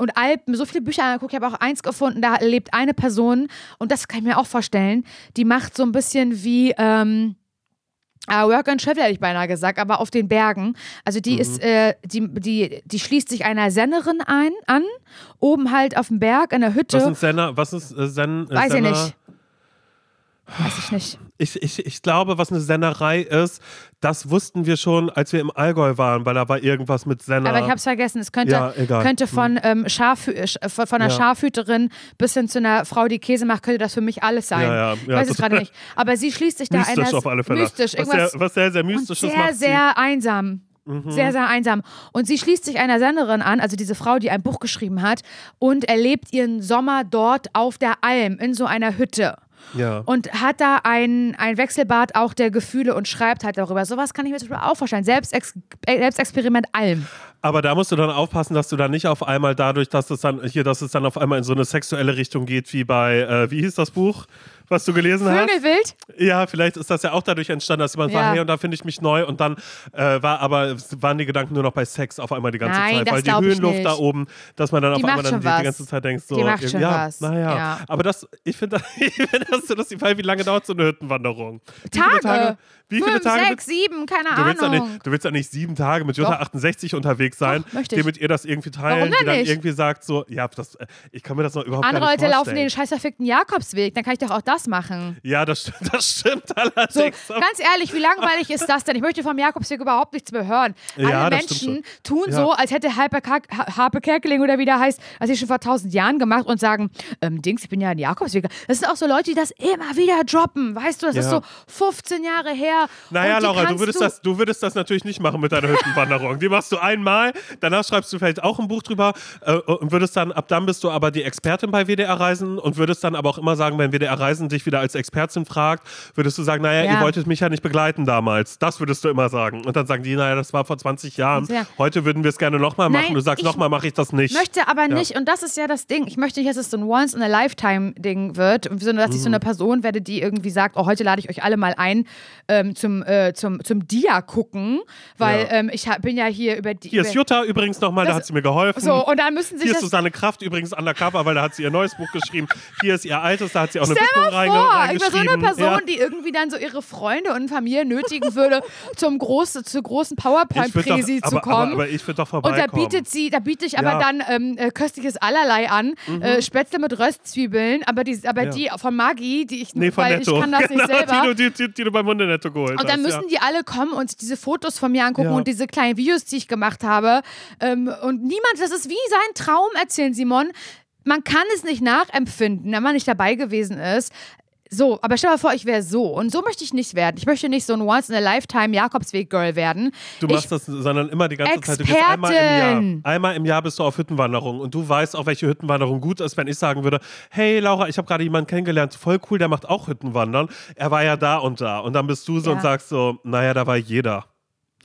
Speaker 2: und Alpen so viele Bücher angeguckt. Ich habe auch eins gefunden, da lebt eine Person und das kann ich mir auch vorstellen, die macht so ein bisschen wie. Ähm, äh, Work and Travel hätte ich beinahe gesagt, aber auf den Bergen. Also die ist, äh, die, die, die schließt sich einer Sennerin ein, an, oben halt auf dem Berg in der Hütte.
Speaker 1: Was ist Senna? Was ist äh, Sen,
Speaker 2: Weiß ich
Speaker 1: Senna?
Speaker 2: nicht. Weiß ich nicht.
Speaker 1: Ich, ich, ich glaube, was eine Sennerei ist, das wussten wir schon, als wir im Allgäu waren, weil da war irgendwas mit Senner.
Speaker 2: Aber ich habe es vergessen. Es könnte,
Speaker 1: Ja. Hm.
Speaker 2: könnte von, ähm, Schafhü äh, sch- von, einer
Speaker 1: Ja.
Speaker 2: Schafhüterin bis hin zu einer Frau, die Käse macht, könnte das für mich alles sein.
Speaker 1: Ja, ja,
Speaker 2: ich weiß es gerade nicht. Aber sie schließt sich da
Speaker 1: mystisch
Speaker 2: einer.
Speaker 1: auf alle Fälle.
Speaker 2: Mystisch,
Speaker 1: was,
Speaker 2: irgendwas.
Speaker 1: sehr, was sehr, sehr
Speaker 2: und
Speaker 1: mystisches
Speaker 2: sehr,
Speaker 1: macht sie. Mhm.
Speaker 2: sehr einsam. Sehr, sehr einsam. Und sie schließt sich einer Senderin an, also diese Frau, die ein Buch geschrieben hat, und erlebt ihren Sommer dort auf der Alm in so einer Hütte.
Speaker 1: Ja.
Speaker 2: Und hat da ein, ein Wechselbad auch der Gefühle und schreibt halt darüber. Sowas kann ich mir zum Beispiel auch vorstellen. Selbstex Selbstexperiment Alm.
Speaker 1: Aber da musst du dann aufpassen, dass du dann nicht auf einmal dadurch, dass es dann hier, dass es dann auf einmal in so eine sexuelle Richtung geht, wie bei, äh, wie hieß das Buch, was du gelesen hast?
Speaker 2: Vögelwild?
Speaker 1: Ja, vielleicht ist das ja auch dadurch entstanden, dass jemand
Speaker 2: Ja.
Speaker 1: sagt, hey, und da finde ich mich neu und dann äh, war aber waren die Gedanken nur noch bei Sex auf einmal die ganze
Speaker 2: Nein,
Speaker 1: Zeit, weil die Höhenluft da oben, dass man dann
Speaker 2: Die
Speaker 1: auf einmal dann die, die ganze Zeit denkt so,
Speaker 2: Die macht schon
Speaker 1: ja,
Speaker 2: was.
Speaker 1: naja,
Speaker 2: Ja.
Speaker 1: aber das, [LAUGHS] ich finde ich finde das so lustig, weil wie lange dauert so eine Hüttenwanderung?
Speaker 2: Tage.
Speaker 1: Tage? Wie viele
Speaker 2: Fünf,
Speaker 1: Tage?
Speaker 2: sechs, sieben, keine
Speaker 1: Du willst, ja
Speaker 2: Ahnung.
Speaker 1: nicht, du willst ja nicht sieben Tage mit Jutta
Speaker 2: Doch.
Speaker 1: 68 unterwegs sein,
Speaker 2: Doch, möchte ich.
Speaker 1: damit ihr das irgendwie teilen, die dann
Speaker 2: nicht?
Speaker 1: irgendwie sagt so, ja, das, äh, ich kann mir das noch überhaupt
Speaker 2: Andere
Speaker 1: nicht
Speaker 2: Leute laufen
Speaker 1: vorstellen.
Speaker 2: den scheiß verfickten Jakobsweg, dann kann ich doch auch das machen.
Speaker 1: Ja, das, [LAUGHS] das stimmt
Speaker 2: So,
Speaker 1: allerdings.
Speaker 2: ganz ehrlich, wie langweilig ist das denn? Ich möchte vom Jakobsweg überhaupt nichts mehr hören.
Speaker 1: Ja,
Speaker 2: Alle
Speaker 1: stimmt
Speaker 2: Menschen tun
Speaker 1: Ja.
Speaker 2: so, als hätte Harpe, Harpe Kerkeling oder wie der heißt, als ich schon vor tausend Jahren gemacht und sagen, ähm, Dings, ich bin ja ein Jakobsweg. Das sind auch so Leute, die das immer wieder droppen. Weißt du, das
Speaker 1: Ja.
Speaker 2: ist so 15 Jahre her.
Speaker 1: Naja, Laura, du würdest, das, du würdest das natürlich nicht machen mit deiner Hüttenwanderung. Die machst du einmal, danach schreibst du vielleicht auch ein Buch drüber äh, und würdest dann, ab dann bist du aber die Expertin bei WDR Reisen und würdest dann aber auch immer sagen, wenn WDR Reisen dich wieder als Expertin fragt, würdest du sagen, naja,
Speaker 2: Ja.
Speaker 1: ihr wolltet mich ja nicht begleiten damals. Das würdest du immer sagen. Und dann sagen die, naja, das war vor 20 Jahren.
Speaker 2: Ja.
Speaker 1: Heute würden wir es gerne nochmal machen.
Speaker 2: Nein,
Speaker 1: du sagst,
Speaker 2: ich
Speaker 1: nochmal mache ich das nicht.
Speaker 2: möchte aber nicht, und das ist ja das Ding, ich möchte nicht, dass es so ein Once-in-a-Lifetime-Ding wird, sondern dass ich so
Speaker 1: Mhm.
Speaker 2: eine Person werde, die irgendwie sagt, oh, heute lade ich euch alle mal ein ähm, zum, äh, zum, zum Dia gucken, weil
Speaker 1: Ja.
Speaker 2: ähm, ich hab, bin ja hier über die...
Speaker 1: Hier ist
Speaker 2: über,
Speaker 1: Jutta übrigens nochmal, da hat sie mir geholfen.
Speaker 2: so, und dann müssen sich
Speaker 1: Hier ist. Susanne Kraft übrigens undercover, weil da hat sie ihr neues Buch geschrieben. Hier ist ihr altes, da hat sie auch eine Widmung reinge reingeschrieben.
Speaker 2: so eine Person,
Speaker 1: ja.
Speaker 2: die irgendwie dann so ihre Freunde und Familie nötigen würde, zum groß, zur großen PowerPoint-Präsi zu kommen.
Speaker 1: Aber, aber ich würde doch
Speaker 2: Und da bietet sie, da biete ich aber
Speaker 1: Ja. Mhm.
Speaker 2: dann ähm, äh, köstliches Allerlei an, äh, Spätzle mit Röstzwiebeln, aber die, aber die von Maggi, die ich,
Speaker 1: Nee, von
Speaker 2: weil
Speaker 1: Netto.
Speaker 2: ich kann das [LAUGHS]
Speaker 1: genau,
Speaker 2: nicht selber.
Speaker 1: Die, die, die, die du beim Hundenetto geholt
Speaker 2: Und dann
Speaker 1: hast.
Speaker 2: müssen die alle kommen und diese Fotos von mir angucken
Speaker 1: Ja.
Speaker 2: und diese kleinen Videos, die ich gemacht habe. Ähm, und niemand, das ist wie sein Traum erzählen, Simon. Man kann es nicht nachempfinden, wenn man nicht dabei gewesen ist. So, aber stell dir mal vor, ich wäre so. Und so möchte ich nicht werden. Ich möchte nicht so ein Once-in-a-Lifetime-Jakobsweg-Girl werden.
Speaker 1: Du
Speaker 2: ich,
Speaker 1: machst das, sondern immer die ganze Zeit. Du gehst einmal im
Speaker 2: Expertin.
Speaker 1: Jahr. Einmal im Jahr bist du auf Hüttenwanderung und du weißt auch, welche Hüttenwanderung gut ist, wenn ich sagen würde, hey Laura, ich habe gerade jemanden kennengelernt, voll cool, der macht auch Hüttenwandern. Er war ja da und da. Und dann bist du so
Speaker 2: Ja.
Speaker 1: und sagst so, naja, da war jeder.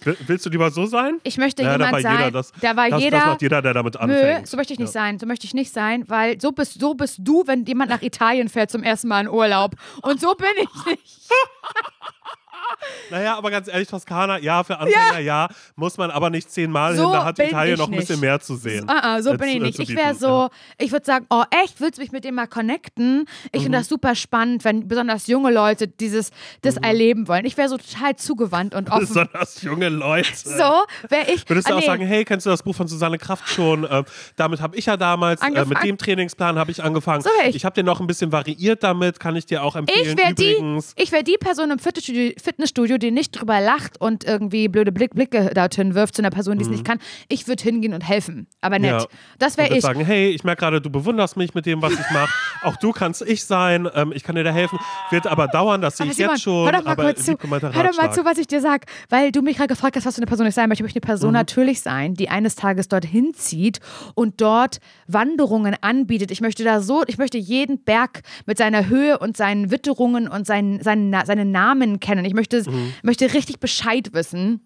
Speaker 1: Will- Willst du lieber so sein?
Speaker 2: ich möchte
Speaker 1: da
Speaker 2: jemand
Speaker 1: war
Speaker 2: sein,
Speaker 1: jeder. Das,
Speaker 2: da war
Speaker 1: das,
Speaker 2: jeder.
Speaker 1: das macht jeder, der damit
Speaker 2: Nö,
Speaker 1: anfängt.
Speaker 2: so möchte ich nicht
Speaker 1: Ja.
Speaker 2: sein. So möchte ich nicht sein, weil so bist, so bist du, wenn jemand nach Italien fährt zum ersten Mal in Urlaub. Und so bin ich nicht. [LAUGHS]
Speaker 1: Naja, aber ganz ehrlich, Toskana, ja, für Anfänger, ja, muss man aber nicht zehnmal
Speaker 2: So
Speaker 1: hin. Da hat Italien noch ein bisschen mehr zu sehen.
Speaker 2: Ah, ah, so
Speaker 1: Äh,
Speaker 2: bin ich nicht. Ich wäre so,
Speaker 1: ja.
Speaker 2: ich würde sagen, oh echt, willst du mich mit dem mal connecten? Ich
Speaker 1: Mhm.
Speaker 2: finde das super spannend, wenn besonders junge Leute dieses, das
Speaker 1: Mhm.
Speaker 2: erleben wollen. Ich wäre so total zugewandt und offen.
Speaker 1: Besonders junge Leute.
Speaker 2: So wäre ich.
Speaker 1: Würdest du
Speaker 2: ah,
Speaker 1: auch
Speaker 2: nee.
Speaker 1: sagen, hey, kennst du das Buch von Susanne Kraft schon? Ähm, damit habe ich ja damals, äh, mit dem Trainingsplan habe ich angefangen.
Speaker 2: So ich.
Speaker 1: ich habe den noch ein bisschen variiert damit, kann ich dir auch empfehlen.
Speaker 2: Ich wäre die, ich wär die Person im Fitnessstudio, Fitnessstudio, die nicht drüber lacht und irgendwie blöde Blick, Blicke dorthin wirft zu einer Person, die es nicht kann. Ich würde hingehen und helfen. Aber nett.
Speaker 1: Mhm. Ja.
Speaker 2: Das wäre ich.
Speaker 1: sagen, hey, ich merke gerade, du bewunderst mich mit dem, was ich mache. auch du kannst ich sein, ähm, ich kann dir da helfen. Wird aber dauern, das sehe ich
Speaker 2: Simon,
Speaker 1: jetzt schon.
Speaker 2: hör doch mal
Speaker 1: aber
Speaker 2: kurz zu. Hör doch mal zu, was ich dir sag. Weil du mich gerade gefragt hast, was für eine Person ich sein möchte. Ich möchte eine
Speaker 1: Mhm.
Speaker 2: Person natürlich sein, die eines Tages dorthin zieht und dort Wanderungen anbietet. Ich möchte da so, ich möchte jeden Berg mit seiner Höhe und seinen Witterungen und seinen, seinen, seinen Namen kennen. Ich möchte,
Speaker 1: Mhm.
Speaker 2: möchte richtig Bescheid wissen.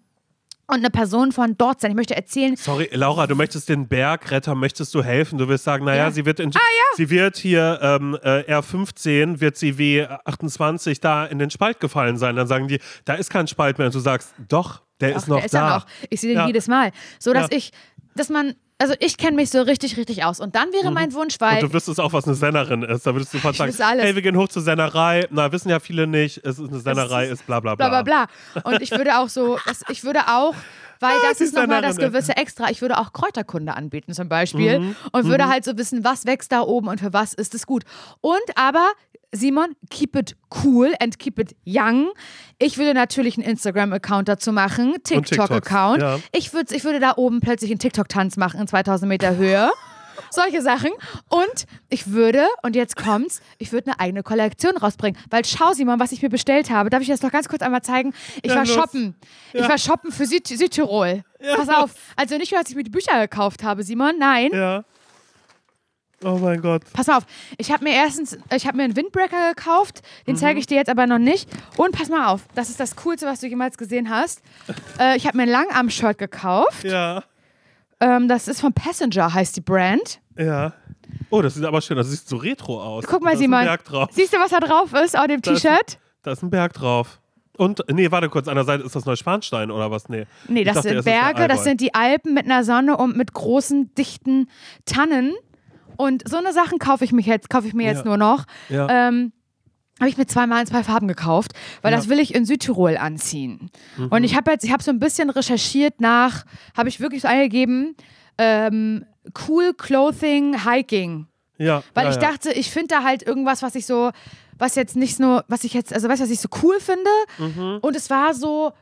Speaker 2: Und eine Person von dort sein. Ich möchte erzählen,
Speaker 1: Sorry, Laura, du möchtest den Bergretter, möchtest du helfen? Du wirst sagen, naja,
Speaker 2: Ja.
Speaker 1: sie wird in,
Speaker 2: Ah,
Speaker 1: sie wird hier ähm, äh, R15, wird sie W28 da in den Spalt gefallen sein. Dann sagen die, da ist kein Spalt mehr. Und du sagst, doch, der ist
Speaker 2: Ach,
Speaker 1: noch
Speaker 2: der ist
Speaker 1: da.
Speaker 2: ja noch. Ich sehe den
Speaker 1: Ja.
Speaker 2: jedes Mal. So dass
Speaker 1: Ja.
Speaker 2: ich, dass man, also ich kenne mich so richtig, richtig aus. Und dann wäre mein Wunsch, weil.
Speaker 1: Mhm. Und du wüsstest auch, was eine Sennerin ist. Da würdest du sofort sagen,
Speaker 2: alles.
Speaker 1: hey, wir gehen hoch zur Sennerei. Na, wissen ja viele nicht, es ist eine Sennerei, ist bla bla bla.
Speaker 2: bla bla bla. Und ich würde auch so, ich würde auch, weil das
Speaker 1: die
Speaker 2: ist nochmal das gewisse Extra, ich würde auch Kräuterkunde anbieten zum Beispiel
Speaker 1: Mhm.
Speaker 2: und würde halt so wissen, was wächst da oben und für was ist es gut. Und aber, Simon, keep it cool and keep it young. Ich würde natürlich einen Instagram-Account dazu machen, TikTok-Account.
Speaker 1: ja.
Speaker 2: Ich, würd, ich würde da oben plötzlich einen TikTok-Tanz machen in 2000 Meter Höhe. Solche Sachen. Und ich würde, und jetzt kommt's, ich würde eine eigene Kollektion rausbringen. Weil schau, Simon, was ich mir bestellt habe. Darf ich das noch ganz kurz einmal zeigen? Ich
Speaker 1: Ja,
Speaker 2: war
Speaker 1: los.
Speaker 2: shoppen. Ich
Speaker 1: Ja.
Speaker 2: war shoppen für Süd Südtirol. Pass auf. Also nicht nur, dass ich mir die Bücher gekauft habe, Simon. Nein.
Speaker 1: Ja. Oh mein Gott.
Speaker 2: Pass mal auf. Ich habe mir erstens, ich habe mir einen Windbreaker gekauft. Den zeige ich dir jetzt aber noch nicht. Und pass mal auf. Das ist das Coolste, was du jemals gesehen hast. Äh, ich habe mir ein Langarm-Shirt gekauft.
Speaker 1: Ja.
Speaker 2: Ähm, das ist von Passenger, heißt die Brand.
Speaker 1: Ja. Oh, das sieht aber schön, das sieht so retro aus.
Speaker 2: Guck mal, Simon. Siehst du, was da drauf ist auf dem T-Shirt?
Speaker 1: Da ist ein Berg drauf. Und, nee, warte kurz, an der Seite ist das Neuschwanstein oder was? Nee.
Speaker 2: Nee,
Speaker 1: Ich
Speaker 2: das
Speaker 1: dachte
Speaker 2: sind Berge, das sind die Alpen mit einer Sonne und mit großen, dichten Tannen. Und so eine Sachen kaufe ich, mich jetzt, kaufe ich mir jetzt
Speaker 1: Ja.
Speaker 2: nur noch.
Speaker 1: Ja.
Speaker 2: Ähm, habe ich mir zweimal in zwei Farben gekauft, weil
Speaker 1: Ja.
Speaker 2: das will ich in Südtirol anziehen.
Speaker 1: Mhm.
Speaker 2: Und ich habe jetzt, ich habe so ein bisschen recherchiert nach, habe ich wirklich so eingegeben, ähm, Cool Clothing Hiking.
Speaker 1: ja,
Speaker 2: Weil
Speaker 1: ja,
Speaker 2: ich
Speaker 1: ja.
Speaker 2: dachte, ich finde da halt irgendwas, was ich so, was jetzt nicht nur, was ich jetzt, also weißt du, was ich so cool finde.
Speaker 1: Mhm.
Speaker 2: Und es war so,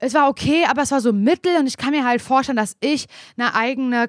Speaker 2: es war okay, aber es war so mittel und ich kann mir halt vorstellen, dass ich eine eigene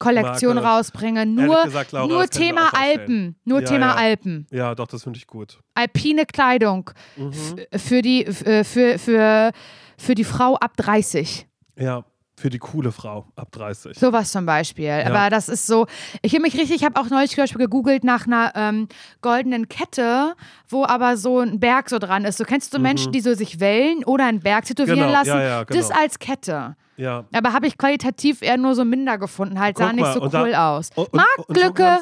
Speaker 2: Klamottenkollektion
Speaker 1: Marke.
Speaker 2: rausbringe. Nur,
Speaker 1: gesagt, Laura,
Speaker 2: nur
Speaker 1: das
Speaker 2: Thema. Alpen. Nur
Speaker 1: Ja,
Speaker 2: Thema
Speaker 1: ja.
Speaker 2: Alpen.
Speaker 1: Ja, doch, das finde ich gut.
Speaker 2: Alpine Kleidung.
Speaker 1: Mhm.
Speaker 2: Für die, äh, für, für, für die Frau ab 30.
Speaker 1: Ja, Für die coole Frau ab 30.
Speaker 2: Sowas zum Beispiel. Aber das ist so, ich habe mich richtig, ich habe auch neulich zum Beispiel gegoogelt nach einer ähm, goldenen Kette, wo aber so ein Berg so dran ist. Du kennst du so Menschen, die so sich Wellen oder einen Berg tätowieren
Speaker 1: Mhm. Genau,
Speaker 2: lassen?
Speaker 1: ja, ja,
Speaker 2: Das
Speaker 1: genau.
Speaker 2: als Kette.
Speaker 1: Ja.
Speaker 2: Aber habe ich qualitativ eher nur so minder gefunden. Halt sah
Speaker 1: Guck
Speaker 2: nicht
Speaker 1: mal,
Speaker 2: so
Speaker 1: und da-
Speaker 2: cool aus.
Speaker 1: Und,
Speaker 2: Marc
Speaker 1: und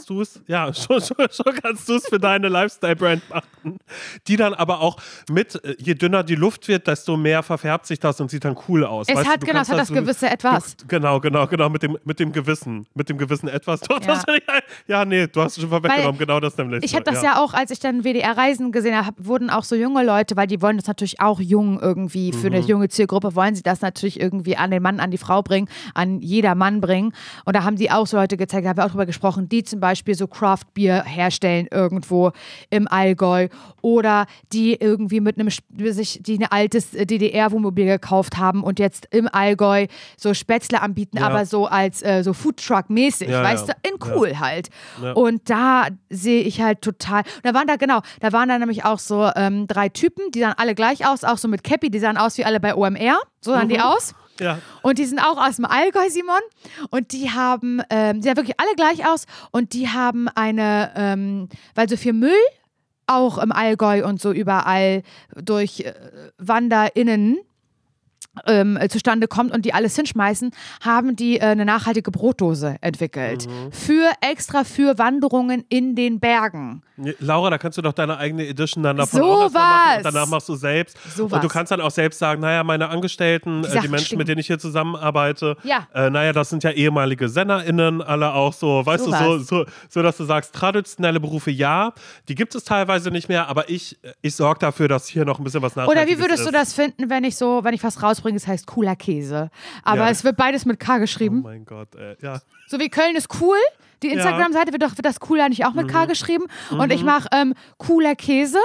Speaker 1: du's, ja, [LAUGHS] schon, schon, schon kannst du es für deine Lifestyle-Brand machen. Die dann aber auch mit, äh, je dünner die Luft wird, desto mehr verfärbt sich das und sieht dann cool aus.
Speaker 2: Es
Speaker 1: Weißt
Speaker 2: hat,
Speaker 1: du, du
Speaker 2: genau, es hat das
Speaker 1: so-
Speaker 2: gewisse Etwas.
Speaker 1: Du, genau, genau, genau, mit dem, mit dem Gewissen. Mit dem Gewissen etwas. [LAUGHS] Doch,
Speaker 2: Ja.
Speaker 1: ich, ja, nee, du hast es schon vorweggenommen, genau das nämlich.
Speaker 2: Ich
Speaker 1: so,
Speaker 2: habe das ja. auch, als ich dann WDR-Reisen gesehen habe, wurden auch so junge Leute, weil die wollen das natürlich auch jung irgendwie, für
Speaker 1: Mhm.
Speaker 2: eine junge Zielgruppe wollen sie das natürlich irgendwie an den Mann, an die Frau bringen, an jeder Mann bringen. Und da haben die auch so Leute gezeigt, da haben wir auch drüber gesprochen, die zum Beispiel so Craft Beer herstellen irgendwo im Allgäu oder die irgendwie mit einem, sich, die ein altes DDR-Wohnmobil gekauft haben und jetzt im Allgäu so Spätzle anbieten,
Speaker 1: Ja.
Speaker 2: aber so als äh, so Foodtruck-mäßig,
Speaker 1: Ja,
Speaker 2: weißt
Speaker 1: ja.
Speaker 2: du, in cool halt. Und da sehe ich halt total. Und da waren da, genau, da waren da nämlich auch so ähm, drei Typen, die sahen alle gleich aus, auch so mit Cappy, die sahen aus wie alle bei OMR. So sahen
Speaker 1: Mhm.
Speaker 2: die aus.
Speaker 1: Ja.
Speaker 2: Und die sind auch aus dem Allgäu, Simon. Und die haben, ähm, die sahen wirklich alle gleich aus. Und die haben eine, ähm, weil so viel Müll auch im Allgäu und so überall durch äh, WanderInnen ähm, äh, zustande kommt und die alles hinschmeißen, haben die äh, eine nachhaltige Brotdose entwickelt.
Speaker 1: Mhm.
Speaker 2: Für extra für Wanderungen in den Bergen.
Speaker 1: Laura, da kannst du doch deine eigene Edition dann davon
Speaker 2: So
Speaker 1: auch machen
Speaker 2: was.
Speaker 1: und danach machst du selbst.
Speaker 2: So
Speaker 1: und du
Speaker 2: was.
Speaker 1: kannst dann auch selbst sagen, naja, meine Angestellten, äh, die Menschen,
Speaker 2: stinken.
Speaker 1: mit denen ich hier zusammenarbeite,
Speaker 2: Ja.
Speaker 1: äh, naja, das sind ja ehemalige SennerInnen, alle auch so, weißt
Speaker 2: So
Speaker 1: du, so, so, so, dass du sagst, traditionelle Berufe ja, die gibt es teilweise nicht mehr, aber ich, ich sorge dafür, dass hier noch ein bisschen was Nachhaltiges
Speaker 2: Oder wie würdest
Speaker 1: ist.
Speaker 2: du das finden, wenn ich so, wenn ich was rausbringe, es heißt cooler Käse. Aber
Speaker 1: Ja.
Speaker 2: es wird beides mit K
Speaker 1: Oh
Speaker 2: geschrieben.
Speaker 1: mein Gott, ey. Ja.
Speaker 2: So wie Köln ist cool. Die Instagram-Seite wird doch wird das cooler nicht auch mit
Speaker 1: Mhm.
Speaker 2: K geschrieben. Und ich mache ähm, cooler Käse.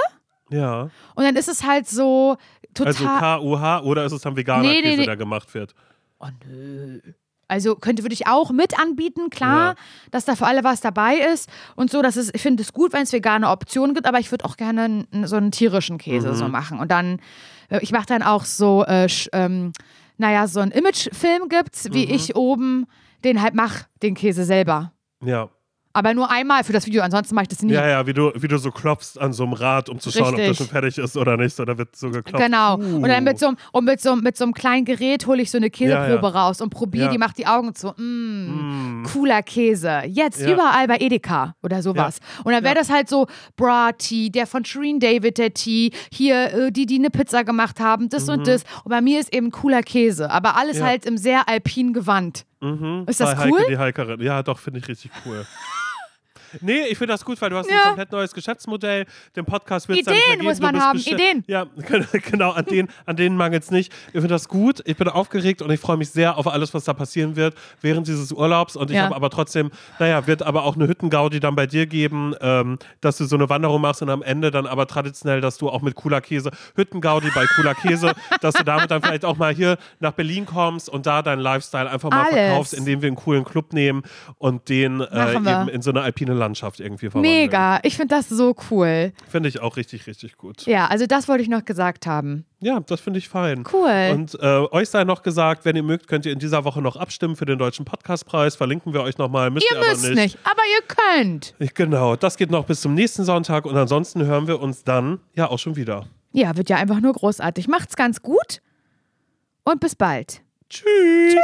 Speaker 1: Ja.
Speaker 2: Und dann ist es halt so total.
Speaker 1: Also K-U-H oder ist es dann veganer
Speaker 2: Nee, nee,
Speaker 1: Käse,
Speaker 2: nee.
Speaker 1: der gemacht wird?
Speaker 2: Oh nö. Also könnte würde ich auch mit anbieten, klar,
Speaker 1: Ja.
Speaker 2: dass da für alle was dabei ist und so. Das ist, ich finde es gut, wenn es vegane Optionen gibt, aber ich würde auch gerne so einen tierischen Käse
Speaker 1: Mhm.
Speaker 2: so machen. Und dann, äh, ich mache dann auch so, äh, ähm, naja, so einen Imagefilm gibt's, wie
Speaker 1: Mhm.
Speaker 2: ich oben den halt mache, den Käse selber.
Speaker 1: Ja.
Speaker 2: Aber nur einmal für das Video, ansonsten mache ich das nie.
Speaker 1: Ja, ja, wie du, wie du so klopfst an so einem Rad, um zu schauen, ob
Speaker 2: Richtig.
Speaker 1: das schon fertig ist oder nicht. Da wird so geklopft.
Speaker 2: Genau.
Speaker 1: Uh.
Speaker 2: Und dann mit so, einem- und mit, so, mit so einem kleinen Gerät hole ich so eine Käseprobe
Speaker 1: Ja, ja.
Speaker 2: raus und probiere
Speaker 1: Ja.
Speaker 2: die, mache die Augen zu. Mm, Cooler Käse. Jetzt überall bei Edeka oder sowas. Und dann wäre das halt so Bra Tea, der von Shereen David der Tee, hier äh, die, die eine Pizza gemacht haben, das und das. Und bei mir ist eben cooler Käse. Aber alles
Speaker 1: Mhm.
Speaker 2: Halt im sehr alpinen Gewand.
Speaker 1: Mhm.
Speaker 2: Ist das
Speaker 1: Bei
Speaker 2: cool?
Speaker 1: Heike die Heikerin. Ja, doch, finde ich richtig cool. [LAUGHS] Nee, ich finde das gut, weil du hast ein
Speaker 2: Ja.
Speaker 1: komplett neues Geschäftsmodell. Den Podcast wird
Speaker 2: Ideen muss man haben, Ideen.
Speaker 1: Ja, [LAUGHS] genau, an denen, an denen mangelt es nicht. Ich finde das gut. Ich bin aufgeregt und ich freue mich sehr auf alles, was da passieren wird während dieses Urlaubs. Und ich
Speaker 2: Ja.
Speaker 1: habe aber trotzdem, naja, wird aber auch eine Hüttengaudi dann bei dir geben, ähm, dass du so eine Wanderung machst und am Ende dann aber traditionell, dass du auch mit cooler Käse, Hüttengaudi bei cooler Käse, [LAUGHS] dass du damit dann vielleicht auch mal hier nach Berlin kommst und da deinen Lifestyle einfach mal
Speaker 2: Alles.
Speaker 1: verkaufst, indem wir einen coolen Club nehmen und den äh, eben in so eine alpine Landschaft irgendwie verwandeln.
Speaker 2: Mega. Ich finde das so cool.
Speaker 1: Finde ich auch richtig, richtig gut.
Speaker 2: Ja, also das wollte ich noch gesagt haben.
Speaker 1: Ja, das finde ich fein.
Speaker 2: Cool.
Speaker 1: Und äh, euch sei noch gesagt, wenn ihr mögt, könnt ihr in dieser Woche noch abstimmen für den Deutschen Podcastpreis. Verlinken wir euch nochmal. Müsst ihr,
Speaker 2: Ihr
Speaker 1: aber
Speaker 2: müsst nicht, aber ihr könnt.
Speaker 1: Ich- Genau, das geht noch bis zum nächsten Sonntag und ansonsten hören wir uns dann ja auch schon wieder.
Speaker 2: Ja, wird ja einfach nur großartig. Macht's ganz gut und bis bald.
Speaker 1: Tschüss.